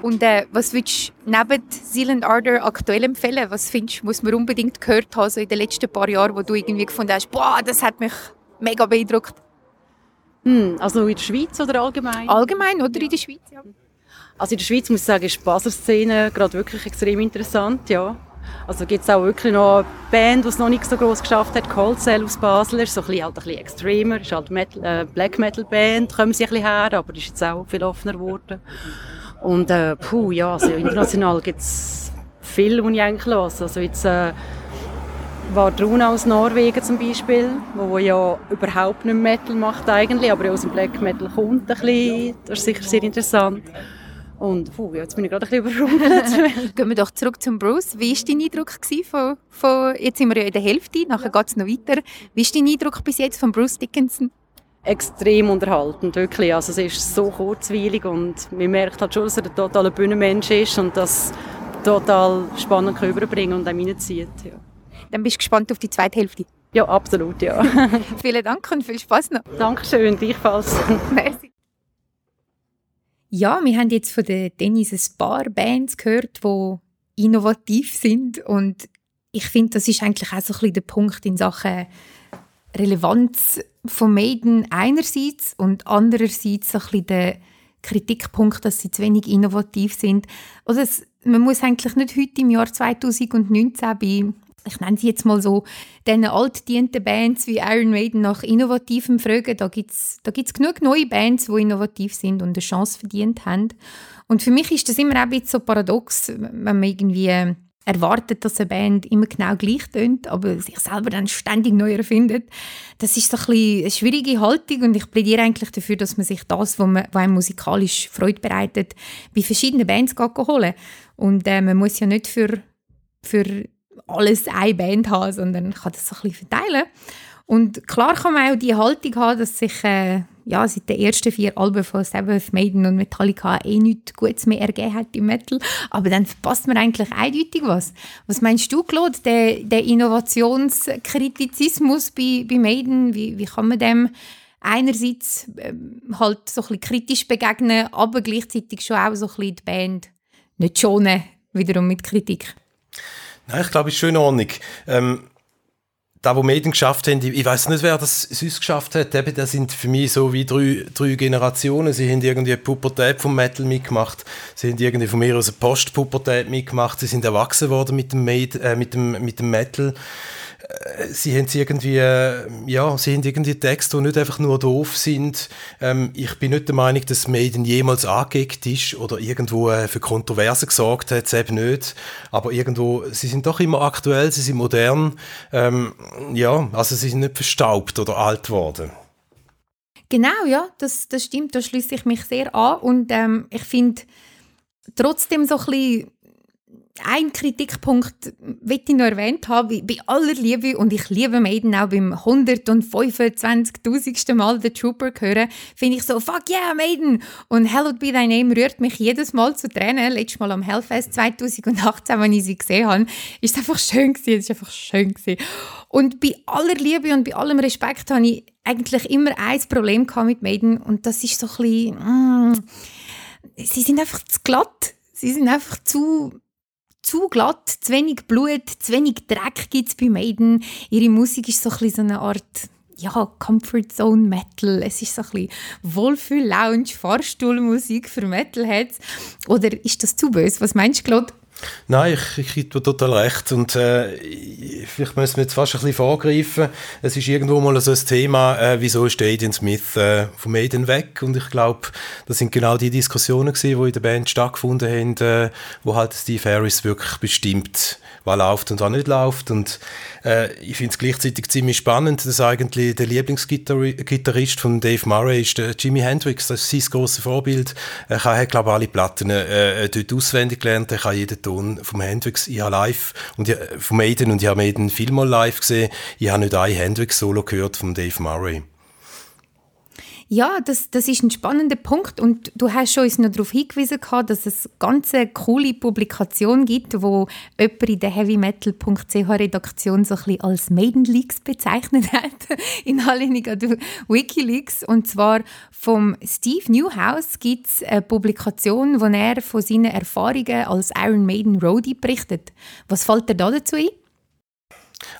Und äh, was würdest du neben Silent Ardor aktuell empfehlen? Was findest muss man unbedingt gehört haben so in den letzten paar Jahren, wo du irgendwie gefunden hast, boah, das hat mich mega beeindruckt? Hm, also in der Schweiz oder allgemein? Allgemein oder in der Schweiz, ja. Also in der Schweiz muss ich sagen, ist die Basler Szene gerade wirklich extrem interessant, ja. Also gibt es auch wirklich noch eine Band, die es noch nicht so groß geschafft hat, Cold Cell aus Basel, ist so ein bisschen, halt ein bisschen extremer, ist halt Metal, äh, Black Metal Band, kommen sie ein bisschen her, aber ist jetzt auch viel offener geworden. Und äh, puh, ja, also international gibt es viel, was ich eigentlich höre. Also jetzt äh, war Runa aus Norwegen zum Beispiel, wo ja überhaupt nicht Metal macht eigentlich, aber aus dem Black Metal kommt ein bisschen, das ist sicher sehr interessant. Und puh, jetzt bin ich gerade ein bisschen überrumpelt. Gehen wir doch zurück zum Bruce. Wie war dein Eindruck von, von, jetzt sind wir ja in der Hälfte, nachher geht es noch weiter. Wie ist dein Eindruck bis jetzt von Bruce Dickinson? Extrem unterhaltend, wirklich. Also es ist so kurzweilig und man merkt halt schon, dass er ein totaler Bühnenmensch ist und das total spannend überbringen und einem reinzieht. Ja. Dann bist du gespannt auf die zweite Hälfte? Ja, absolut, ja. Vielen Dank und viel Spaß noch. Dankeschön, gleichfalls. Merci. Ja, wir haben jetzt von den Dennis ein paar Bands gehört, die innovativ sind und ich finde, das ist eigentlich auch so ein bisschen der Punkt in Sachen Relevanz von Maiden einerseits und andererseits so ein bisschen der Kritikpunkt, dass sie zu wenig innovativ sind. Also es, man muss eigentlich nicht heute im Jahr 2019 bei ich nenne sie jetzt mal so, diesen altdienten Bands wie Iron Maiden nach innovativem fragen. Da gibt es da gibt's genug neue Bands, die innovativ sind und eine Chance verdient haben. Und für mich ist das immer auch ein bisschen so paradox, wenn man irgendwie erwartet, dass eine Band immer genau gleich tönt, aber sich selber dann ständig neu erfindet. Das ist so ein bisschen eine schwierige Haltung und ich plädiere eigentlich dafür, dass man sich das, was, man, was einem musikalisch Freude bereitet, bei verschiedenen Bands holen Und äh, man muss ja nicht für, für alles eine Band haben, sondern kann das so ein bisschen verteilen. Und klar kann man auch die Haltung haben, dass sich äh, ja, seit den ersten vier Alben von Sabbath, Maiden und Metallica eh nichts Gutes mehr ergeben hat im Metal. Aber dann verpasst man eigentlich eindeutig was. Was meinst du, Claude, der, der Innovationskritizismus bei, bei Maiden, wie, wie kann man dem einerseits äh, halt so ein bisschen kritisch begegnen, aber gleichzeitig schon auch so ein bisschen die Band nicht schonen, wiederum mit Kritik? Nein, ich glaube, es ist in Ordnung. Ähm, da, wo Medien geschafft haben, ich weiß nicht, wer das sonst geschafft hat, eben, das sind für mich so wie drei, drei Generationen. Sie haben irgendwie die Pubertät vom Metal mitgemacht, sie haben irgendwie von mir aus eine Postpubertät mitgemacht, sie sind erwachsen worden mit dem, Made, äh, mit dem, mit dem Metal sie haben irgendwie, ja, sie haben irgendwie Texte, die nicht einfach nur doof sind. Ähm, ich bin nicht der Meinung, dass Maiden jemals angeeckt ist oder irgendwo äh, für Kontroversen gesorgt hat, eben nicht. Aber irgendwo, sie sind doch immer aktuell, sie sind modern. Ähm, ja, also sie sind nicht verstaubt oder alt worden. Genau, ja, das, das stimmt, da schließe ich mich sehr an und ähm, ich finde trotzdem so ein bisschen ein Kritikpunkt will ich noch erwähnt haben, bei aller Liebe, und ich liebe Maiden auch beim 125.000. Mal den Trooper hören, finde ich so, fuck yeah, Maiden! Und Hallowed Be Thy Name rührt mich jedes Mal zu Tränen. Letztes Mal am Hellfest 2018, als ich sie gesehen habe, ist es einfach schön gewesen, es ist einfach schön gewesen. Und bei aller Liebe und bei allem Respekt habe ich eigentlich immer ein Problem mit Maiden, und das ist so ein bisschen, mm, sie sind einfach zu glatt. Sie sind einfach zu zu glatt, zu wenig Blut, zu wenig Dreck gibt es bei Maiden. Ihre Musik ist so ein eine Art ja, Comfort Zone Metal. Es ist so ein Wohlfühl-Lounge, Fahrstuhlmusik für Metalheads. Oder ist das zu böse? Was meinst du, Claude? Nein, ich, ich gebe total recht. Und äh, vielleicht müssen wir jetzt fast ein bisschen vorgreifen. Es ist irgendwo mal so ein Thema, äh, wieso ist Aiden Smith äh, vom Maiden weg? Und ich glaube, das sind genau die Diskussionen gewesen, die in der Band stattgefunden haben, äh, wo halt Steve Harris wirklich bestimmt, was läuft und was nicht läuft. Und äh, ich finde es gleichzeitig ziemlich spannend, dass eigentlich der Lieblingsgitarrist von Dave Murray ist der Jimi Hendrix. Das ist sein grosses Vorbild. Er hat, glaube ich, alle Platten äh, dort auswendig gelernt. Er kann jeden Ton vom Hendrix. Ich habe live und ich, von Maiden und ich habe Maiden vielmal live gesehen. Ich habe nicht ein Hendrix-Solo gehört von Dave Murray. Ja, das, das ist ein spannender Punkt und du hast schon uns noch darauf hingewiesen, dass es eine ganz coole Publikation gibt, wo jemand in der heavymetal.ch Redaktion so ein bisschen als Maiden Leaks bezeichnet hat, in Anlehnung an Wikileaks. Und zwar vom Steve Newhouse gibt es eine Publikation, wo er von seinen Erfahrungen als Iron Maiden Roadie berichtet. Was fällt dir da dazu ein?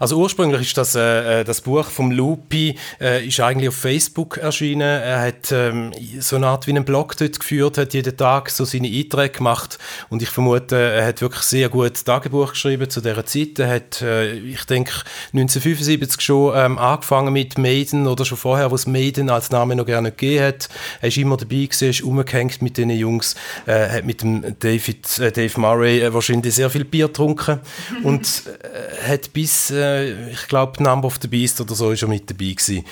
Also ursprünglich ist das, äh, äh, das Buch vom Lupi äh, ist eigentlich auf Facebook erschienen. Er hat ähm, so eine Art wie einen Blog dort geführt, hat jeden Tag so seine Einträge gemacht und ich vermute, er hat wirklich sehr gut Tagebuch geschrieben zu dieser Zeit. Er hat, äh, ich denke, 1975 schon ähm, angefangen mit Maiden oder schon vorher, wo es Maiden als Name noch gerne gegeben hat. Er ist immer dabei gewesen, ist umgehängt mit den Jungs, äh, hat mit dem David, äh, Dave Murray wahrscheinlich sehr viel Bier getrunken und hat bis ich glaube, Number of the Beast oder so ist er mit dabei gewesen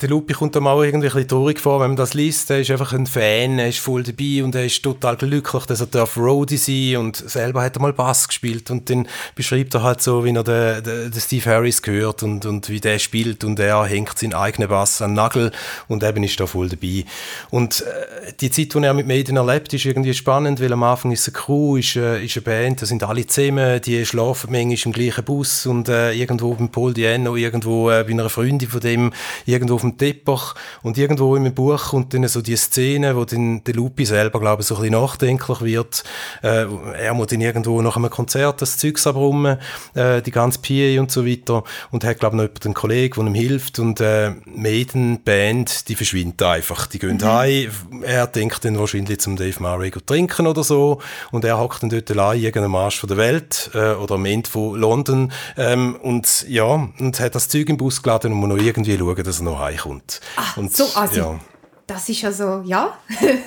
der Lupi kommt einem auch irgendwie ein bisschen traurig vor, wenn man das liest. Er ist einfach ein Fan, er ist voll dabei und er ist total glücklich, dass er darf Roadie sein und selber hat er mal Bass gespielt und dann beschreibt er halt so, wie er den, den, Steve Harris gehört und, und wie der spielt und er hängt seinen eigenen Bass an den Nagel und eben ist da voll dabei. Und äh, die Zeit, die er mit Maiden erlebt, ist irgendwie spannend, weil am Anfang ist eine Crew, ist, äh, ist eine Band, da sind alle zusammen, die schlafen manchmal im gleichen Bus und äh, irgendwo beim Paul Diano, irgendwo äh, bei einer Freundin von dem, irgendwo dem Teppich und irgendwo in meinem Buch kommt dann so die Szene, wo dann der Lupi selber, glaube ich, so ein bisschen nachdenklich wird. Äh, er muss dann irgendwo nach einem Konzert das Zeugs abrummen, äh, die ganze PA und so weiter und hat, glaube ich, noch einen Kollegen, der ihm hilft und äh, Maiden Band, die verschwindet einfach. Die gehen mhm. heim, er denkt dann wahrscheinlich zum Dave Murray trinken oder so und er hockt dann dort allein irgendeinem Arsch von der Welt äh, oder am Ende von London ähm, und ja, und hat das Zeug im Bus geladen und muss noch irgendwie schauen, dass er noch heim heimkommt. Ach, und, so, also, ja. das ist also, ja,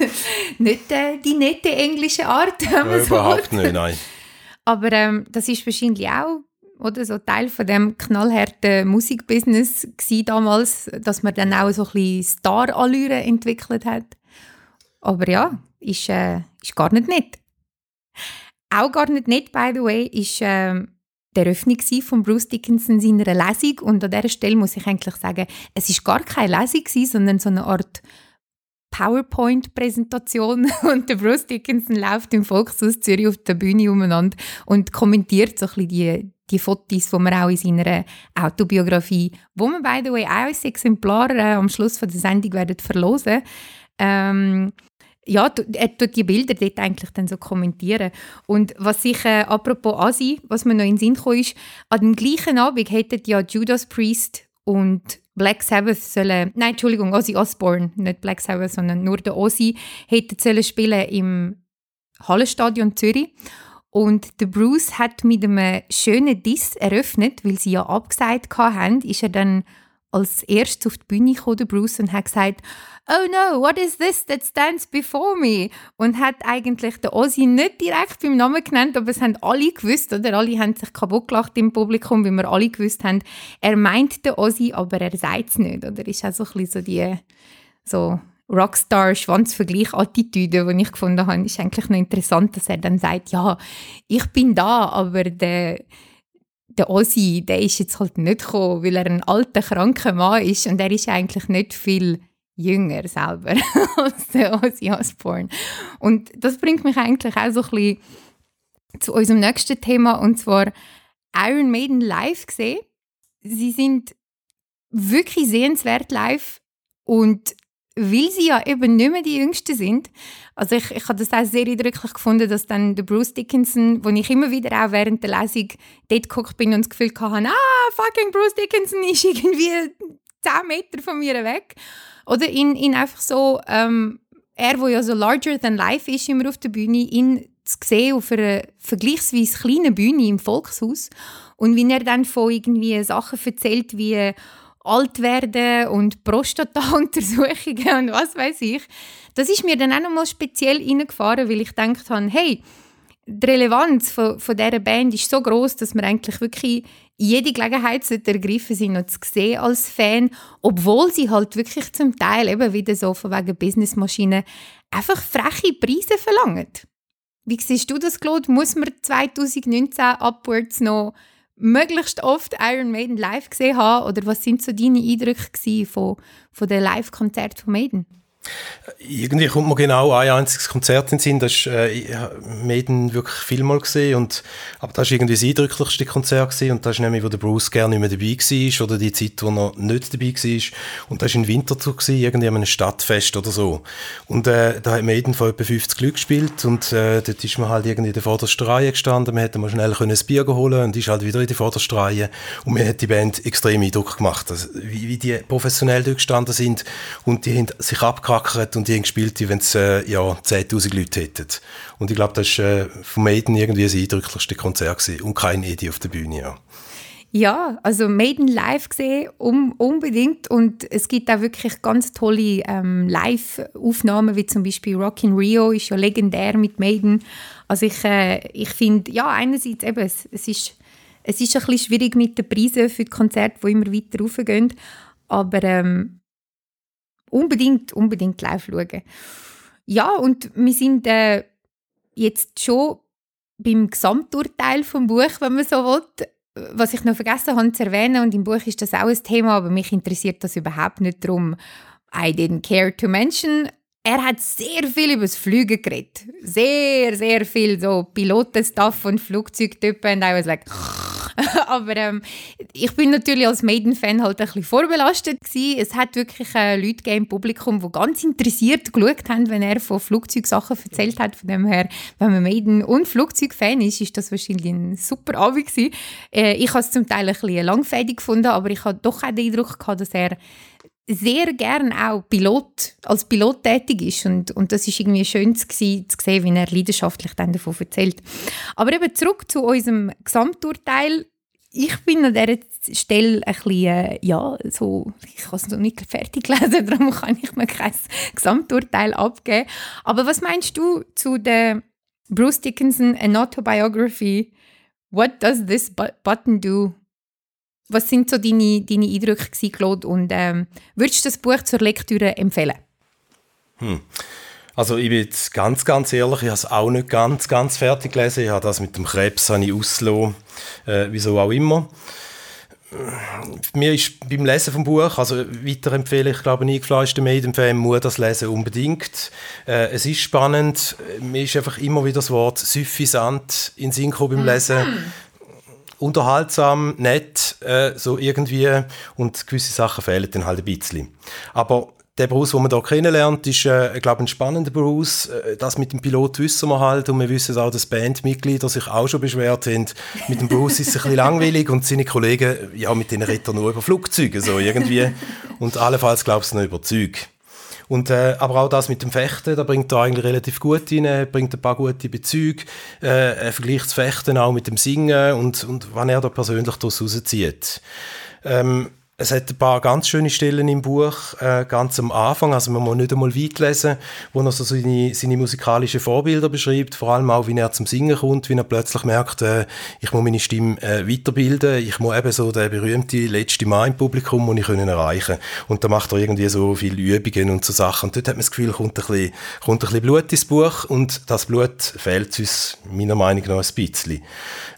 nicht äh, die nette englische Art. Ja, überhaupt nicht, nein. Aber ähm, das ist wahrscheinlich auch oder so Teil von dem knallharten Musikbusiness damals, dass man dann auch so ein bisschen Star-Allüre entwickelt hat. Aber ja, ist, äh, ist gar nicht nett. Auch gar nicht nett, by the way, ist äh, die Eröffnung von Bruce Dickinson seiner Lesung. Und an dieser Stelle muss ich eigentlich sagen, es ist gar keine Lesung, sondern so eine Art PowerPoint-Präsentation und der Bruce Dickinson läuft im Volkshaus Zürich auf der Bühne umeinander und kommentiert so ein bisschen die, die Fotos, die man auch in seiner Autobiografie, wo man by the way auch ein Exemplar äh, am Schluss von der Sendung werden verlosen, ähm, ja, er tut die Bilder dort eigentlich dann so kommentieren. Und was ich, äh, apropos Asi, was mir noch in den Sinn kam, ist, an dem gleichen Abend hätten ja Judas Priest und Black Sabbath sollen, nein, Entschuldigung, Ozzy Osbourne, nicht Black Sabbath, sondern nur der Ozzy, hätten sollen spielen im Hallenstadion Zürich. Und der Bruce hat mit einem schönen Diss eröffnet, weil sie ja abgesagt haben, ist er dann als erstes auf die Bühne gekommen, der Bruce, und hat gesagt, «Oh no, what is this that stands before me?» Und hat eigentlich den Ozzy nicht direkt beim Namen genannt, aber es haben alle gewusst, oder? Alle haben sich kaputt gelacht im Publikum, weil wir alle gewusst haben, er meint den Ozzy, aber er sagt es nicht, oder? Ist auch so ein bisschen so die so Rockstar-Schwanzvergleich-Attitüde, die ich gefunden habe, ist eigentlich noch interessant, dass er dann sagt, ja, ich bin da, aber der der Ozzy, der ist jetzt halt nicht gekommen, weil er ein alter, kranker Mann ist und er ist eigentlich nicht viel jünger selber als der Ozzy Osbourne. Und das bringt mich eigentlich auch so ein bisschen zu unserem nächsten Thema und zwar Iron Maiden live gesehen. Sie sind wirklich sehenswert live und weil sie ja eben nicht mehr die Jüngsten sind. Also ich, ich habe das auch sehr eindrücklich gefunden, dass dann der Bruce Dickinson, wo ich immer wieder auch während der Lesung dort geguckt bin und das Gefühl hatte, ah, fucking Bruce Dickinson ist irgendwie 10 Meter von mir weg. Oder ihn, ihn einfach so, ähm, er, der ja so larger than life ist, immer auf der Bühne, ihn zu sehen auf einer vergleichsweise kleinen Bühne im Volkshaus und wie er dann von irgendwie Sachen erzählt, wie alt werden und Prostata-Untersuchungen und was weiß ich. Das ist mir dann auch nochmal speziell reingefahren, weil ich gedacht habe, hey, die Relevanz von, von dieser Band ist so groß, dass man eigentlich wirklich jede Gelegenheit ergreifen sind und zu sehen als Fan, obwohl sie halt wirklich zum Teil eben wieder so von wegen Businessmaschinen einfach freche Preise verlangen. Wie siehst du das, Claude? Muss man 2019 upwards noch möglichst oft Iron Maiden live gesehen haben? Oder was sind so deine Eindrücke von, von den Live-Konzerten von Maiden? Irgendwie kommt mir genau ein einziges Konzert in den Sinn, das ist äh, Maiden wirklich vielmal gesehen und aber das war irgendwie das eindrücklichste Konzert gewesen, und das ist nämlich, wo der Bruce gerne nicht mehr dabei war oder die Zeit, wo er nicht dabei war. Und das war in Winterthur gewesen, irgendwie an einem Stadtfest oder so. Und äh, da hat Maiden vor etwa 50 Leuten gespielt und äh, dort ist man halt irgendwie in der vordersten Reihe gestanden, man hätte mal schnell ein Bier holen und ist halt wieder in der vordersten Reihe. Und mir hat die Band extrem Eindruck gemacht, also, wie, wie die professionell dort gestanden sind und die haben sich abgehalten gerackert und die gespielt, wie wenn es äh, ja, 10'000 Leute hätten. Und ich glaube, das war äh, von Maiden irgendwie das eindrücklichste Konzert gewesen. und kein Edi auf der Bühne. Ja. Ja, also Maiden live gesehen, um, unbedingt. Und es gibt auch wirklich ganz tolle ähm, Live-Aufnahmen, wie zum Beispiel Rock in Rio, ist ja legendär mit Maiden. Also ich, äh, ich finde, ja, einerseits eben, es, es, ist, es ist ein bisschen schwierig mit den Preisen für die Konzerte, die immer weiter raufgehen. Aber ähm, unbedingt, unbedingt live schauen. Ja, und wir sind äh, jetzt schon beim Gesamturteil vom Buch, wenn man so will. Was ich noch vergessen habe zu erwähnen, und im Buch ist das auch ein Thema, aber mich interessiert das überhaupt nicht darum. I didn't care to mention. Er hat sehr viel über das Fliegen geredet. Sehr, sehr viel so Pilotenstuff und Flugzeugtypen. Und I was like, Aber ähm, ich bin natürlich als Maiden-Fan halt ein bisschen vorbelastet gewesen. Es hat wirklich äh, Leute im Publikum, die ganz interessiert geschaut haben, wenn er von Flugzeugsachen erzählt hat. Von dem her, wenn man Maiden- und Flugzeug-Fan ist, ist das wahrscheinlich ein super Abend gewesen. Äh, ich habe es zum Teil ein bisschen langfädig gefunden, aber ich habe doch auch den Eindruck gehabt, dass er sehr gern auch Pilot, als Pilot tätig ist und, und das ist irgendwie schön zu, zu sehen, wie er leidenschaftlich dann davon erzählt. Aber eben zurück zu unserem Gesamturteil. Ich bin an dieser Stelle ein bisschen, äh, ja, so, ich habe es noch nicht fertig gelesen, darum kann ich mir kein Gesamturteil abgeben. Aber was meinst du zu der Bruce Dickinson An Autobiography? What does this button do? Was sind so deine, deine Eindrücke gewesen, Claude? Und ähm, würdest du das Buch zur Lektüre empfehlen? Hm. Also ich bin jetzt ganz, ganz ehrlich, ich habe es auch nicht ganz, ganz fertig gelesen. Ich habe das mit dem Krebs habe ich ausgelassen, äh, wieso auch immer. Mir ist beim Lesen vom Buch, also weiterempfehle ich glaube, ein eingefleischter Maiden-Fan muss das lesen unbedingt. Äh, es ist spannend, mir ist einfach immer wieder das Wort suffisant in Sinn beim Lesen. Mhm unterhaltsam, nett, äh, so irgendwie und gewisse Sachen fehlen dann halt ein bisschen. Aber der Bruce, den man hier kennenlernt, ist, äh, glaube ein spannender Bruce. Äh, das mit dem Pilot wissen wir halt und wir wissen auch, dass Bandmitglieder sich auch schon beschwert haben. Mit dem Bruce ist es ein bisschen langweilig und seine Kollegen, ja, mit denen redet er nur über Flugzeuge, so irgendwie. Und allenfalls glaubst du noch über Züge. Und, äh, aber auch das mit dem Fechten, da bringt er eigentlich relativ gut rein, bringt ein paar gute Bezüge. Äh, er vergleicht das Fechten auch mit dem Singen und, und wann er da persönlich daraus rauszieht. Ähm, es hat ein paar ganz schöne Stellen im Buch, äh, ganz am Anfang, also man muss nicht einmal weit lesen, wo er so seine, seine musikalischen Vorbilder beschreibt, vor allem auch, wie er zum Singen kommt, wie er plötzlich merkt, äh, ich muss meine Stimme äh, weiterbilden, ich muss eben so den berühmten letzten Mal im Publikum muss ich können erreichen und da macht er irgendwie so viele Übungen und so Sachen. Und dort hat man das Gefühl, kommt ein bisschen, kommt ein bisschen Blut ins Buch. Und das Blut fehlt uns meiner Meinung nach ein bisschen.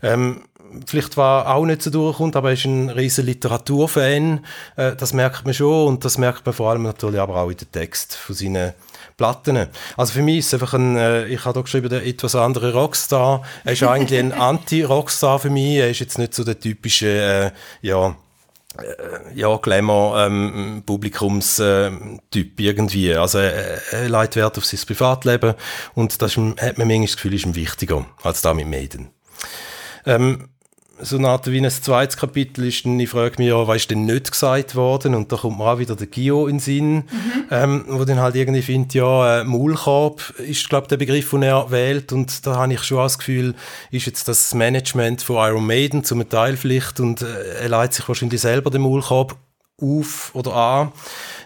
Ähm, vielleicht war auch nicht so durchkommt, aber er ist ein riesen Literaturfan. Äh, das merkt man schon und das merkt man vor allem natürlich aber auch in den Text von seinen Platten. Also für mich ist es einfach ein, äh, ich habe da geschrieben, der etwas andere Rockstar. Er ist eigentlich ein Anti-Rockstar für mich. Er ist jetzt nicht so der typische, äh, ja, äh, ja, Glamour ähm, Publikumstyp irgendwie. Also er, er leitet Wert auf sein Privatleben und das ist, hat man manchmal das Gefühl, ist ihm wichtiger als da mit Maiden. Ähm, so eine Art wie ein zweites Kapitel ist, dann, ich frage mich ja, was ist denn nicht gesagt worden? Und da kommt mir auch wieder der Gio in den Sinn, mhm. ähm, wo dann halt irgendwie findet, ja, äh, Maulkorb ist, glaube ich, der Begriff, den er wählt. Und da habe ich schon das Gefühl, ist jetzt das Management von Iron Maiden zum Teil vielleicht und äh, er leitet sich wahrscheinlich selber den Maulkorb auf oder an.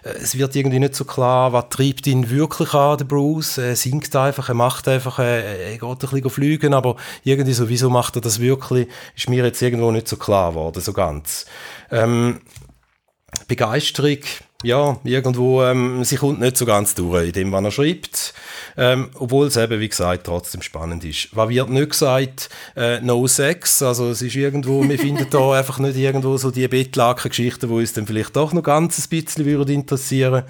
Äh, es wird irgendwie nicht so klar, was treibt ihn wirklich an, der Bruce. Er singt einfach, er macht einfach, er, geht ein bisschen fliegen, aber irgendwie so, wieso macht er das wirklich, ist mir jetzt irgendwo nicht so klar geworden, so ganz. Ähm, Begeisterung, ja, irgendwo, ähm, sie kommt nicht so ganz durch in dem, was er schreibt. ähm, obwohl es eben, wie gesagt, trotzdem spannend ist. Was wird nicht gesagt? Äh, no Sex, also es ist irgendwo, wir finden da einfach nicht irgendwo so die Bettlaken-Geschichten, die uns dann vielleicht doch noch ganz ein bisschen würden interessieren.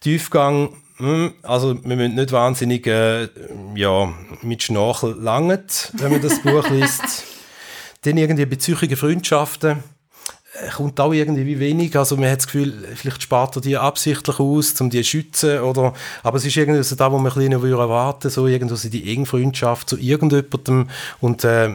Tiefgang, hm, also wir müssen nicht wahnsinnig äh, ja, mit Schnarchen langen, wenn man das Buch liest. Dann irgendwie bezügliche Freundschaften kommt auch irgendwie wie wenig. Also man hat das Gefühl, vielleicht spart er die absichtlich aus, um die zu schützen. Oder, aber es ist irgendwie so da, wo man ein bisschen erwarten so irgendwo so die Engfreundschaft zu irgendjemandem. Und äh,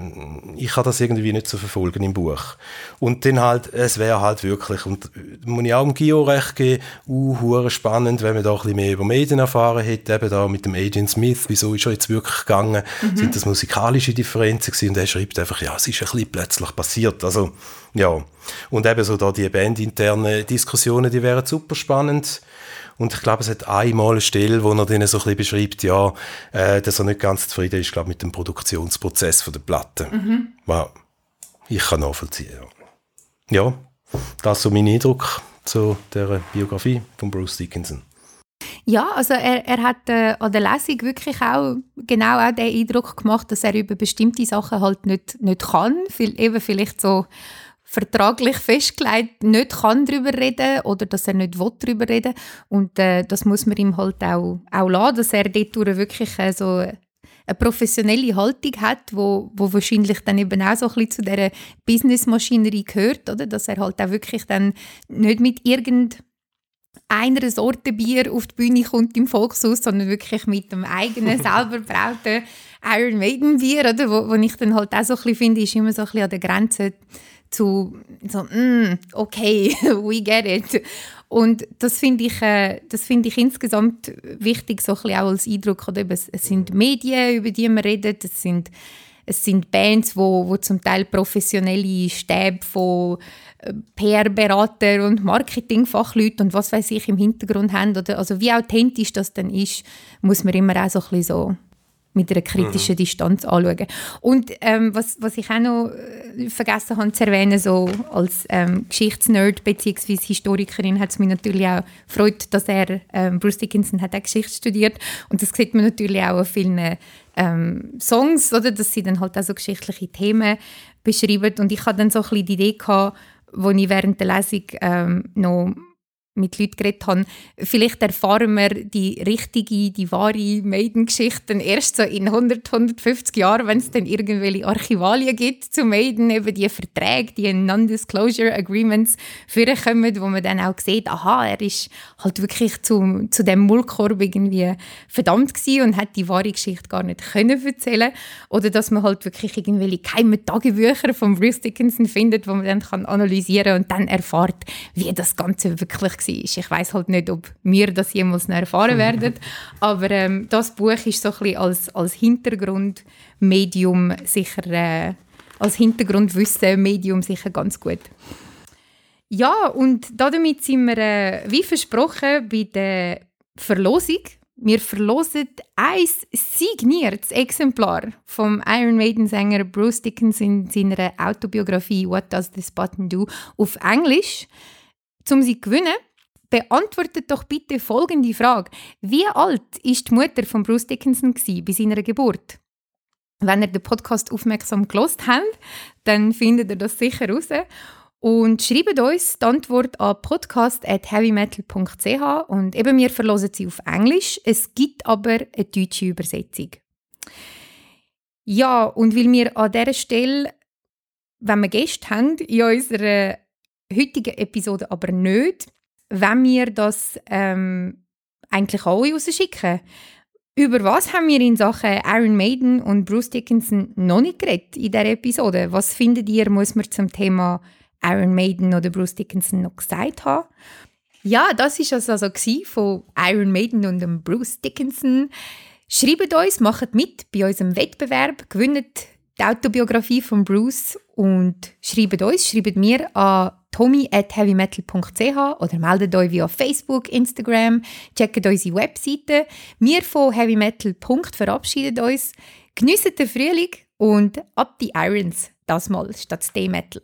ich kann das irgendwie nicht so verfolgen im Buch. Und dann halt, es wäre halt wirklich, und muss ich auch dem Gio recht geben, uh, spannend, wenn man da ein bisschen mehr über Medien erfahren hätte, eben da mit dem Agent Smith, wieso ist er jetzt wirklich gegangen, mhm. sind das musikalische Differenzen gewesen? Und er schreibt einfach, ja, es ist ein bisschen plötzlich passiert. Also, ja. Und eben so da die bandinternen Diskussionen, die wären super spannend. Und ich glaube, es hat einmal eine Stelle, wo er denen so ein bisschen beschreibt, ja, äh, dass er nicht ganz zufrieden ist, glaube mit dem Produktionsprozess von der Platte. Mhm. Wow. Ich kann nachvollziehen, ja. Ja, das ist so mein Eindruck zu der Biografie von Bruce Dickinson. Ja, also er, er hat äh, an der Lesung wirklich auch genau auch den Eindruck gemacht, dass er über bestimmte Sachen halt nicht, nicht kann. Viel, eben vielleicht so vertraglich festgelegt nicht kann darüber reden oder dass er nicht will darüber reden und äh, das muss man ihm halt auch, auch lassen, dass er dort wirklich äh, so eine professionelle Haltung hat, wo, wo wahrscheinlich dann eben auch so ein bisschen zu dieser Businessmaschinerie gehört, oder? dass er halt auch wirklich dann nicht mit irgendeiner Sorte Bier auf die Bühne kommt im Volkshaus, sondern wirklich mit dem eigenen, selber brauten Iron Maiden Bier, oder? Wo, wo ich dann halt auch so ein bisschen finde, ist immer so ein bisschen an der Grenze zu so, mm, okay, we get it. Und das finde ich, äh, find ich insgesamt wichtig, so ein bisschen auch als Eindruck. Oder? Es, es sind Medien, über die man redet, es sind, es sind Bands, wo, wo zum Teil professionelle Stäbe von äh, PR-Berater und Marketingfachleuten und was weiß ich im Hintergrund haben. Oder, also wie authentisch das dann ist, muss man immer auch so ein bisschen so mit einer kritischen mhm. Distanz anschauen. Und ähm, was, was ich auch noch äh, vergessen habe zu erwähnen, so als ähm, Geschichtsnerd bzw. Historikerin hat es mich natürlich auch gefreut, dass er, ähm, Bruce Dickinson hat auch Geschichte studiert und das sieht man natürlich auch auf vielen ähm, Songs, oder, dass sie dann halt auch so geschichtliche Themen beschreiben und ich hatte dann so ein bisschen die Idee gehabt, wo ich während der Lesung ähm, noch mit Leuten geredet habe, vielleicht erfahren wir die richtige, die wahre Maiden-Geschichte erst so in 100, 150 Jahren, wenn es dann irgendwelche Archivalien gibt zu Maiden, eben die Verträge, die Non-Disclosure Agreements vorkommen, wo man dann auch sieht, aha, er ist halt wirklich zu, zu dem Mullkorb irgendwie verdammt gewesen und hat die wahre Geschichte gar nicht können erzählen. Oder dass man halt wirklich irgendwelche geheime Tagebücher von Bruce Dickinson findet, wo man dann kann analysieren und dann erfahrt, wie das Ganze wirklich war. Ich weiß halt nicht, ob wir das jemals noch erfahren werden, aber ähm, das Buch ist so ein bisschen als, als Hintergrundmedium sicher, äh, als Hintergrundwissen Medium sicher ganz gut. Ja, und damit sind wir, äh, wie versprochen, bei der Verlosung. Wir verlosen ein signiertes Exemplar vom Iron Maiden-Sänger Bruce Dickinson in seiner Autobiografie What Does This Button Do auf Englisch. Um sie zu gewinnen, Beantwortet doch bitte folgende Frage. Wie alt ist die Mutter von Bruce Dickinson bei seiner Geburt? Wenn ihr den Podcast aufmerksam gelost habt, dann findet ihr das sicher raus. Und schreibt uns die Antwort an podcast.heavymetal.ch und eben wir verlosen sie auf Englisch. Es gibt aber eine deutsche Übersetzung. Ja, und weil wir an dieser Stelle, wenn wir Gäste haben, in unserer heutigen Episode aber nicht, wenn wir das ähm, eigentlich alle rausschicken. Über was haben wir in Sachen Iron Maiden und Bruce Dickinson noch nicht geredet in dieser Episode? Was findet ihr, muss man zum Thema Iron Maiden oder Bruce Dickinson noch gesagt haben? Ja, das war es also von Iron Maiden und Bruce Dickinson. Schreibt uns, macht mit bei unserem Wettbewerb, gewinnt die Autobiografie von Bruce und schreibt uns, schreibt mir an tommy at heavymetal.ch oder meldet euch via Facebook, Instagram, checkt unsere Webseite. Wir von Heavy Metal. verabschieden uns. Geniessen den Frühling und ab die Irons, das mal statt Stay Metal.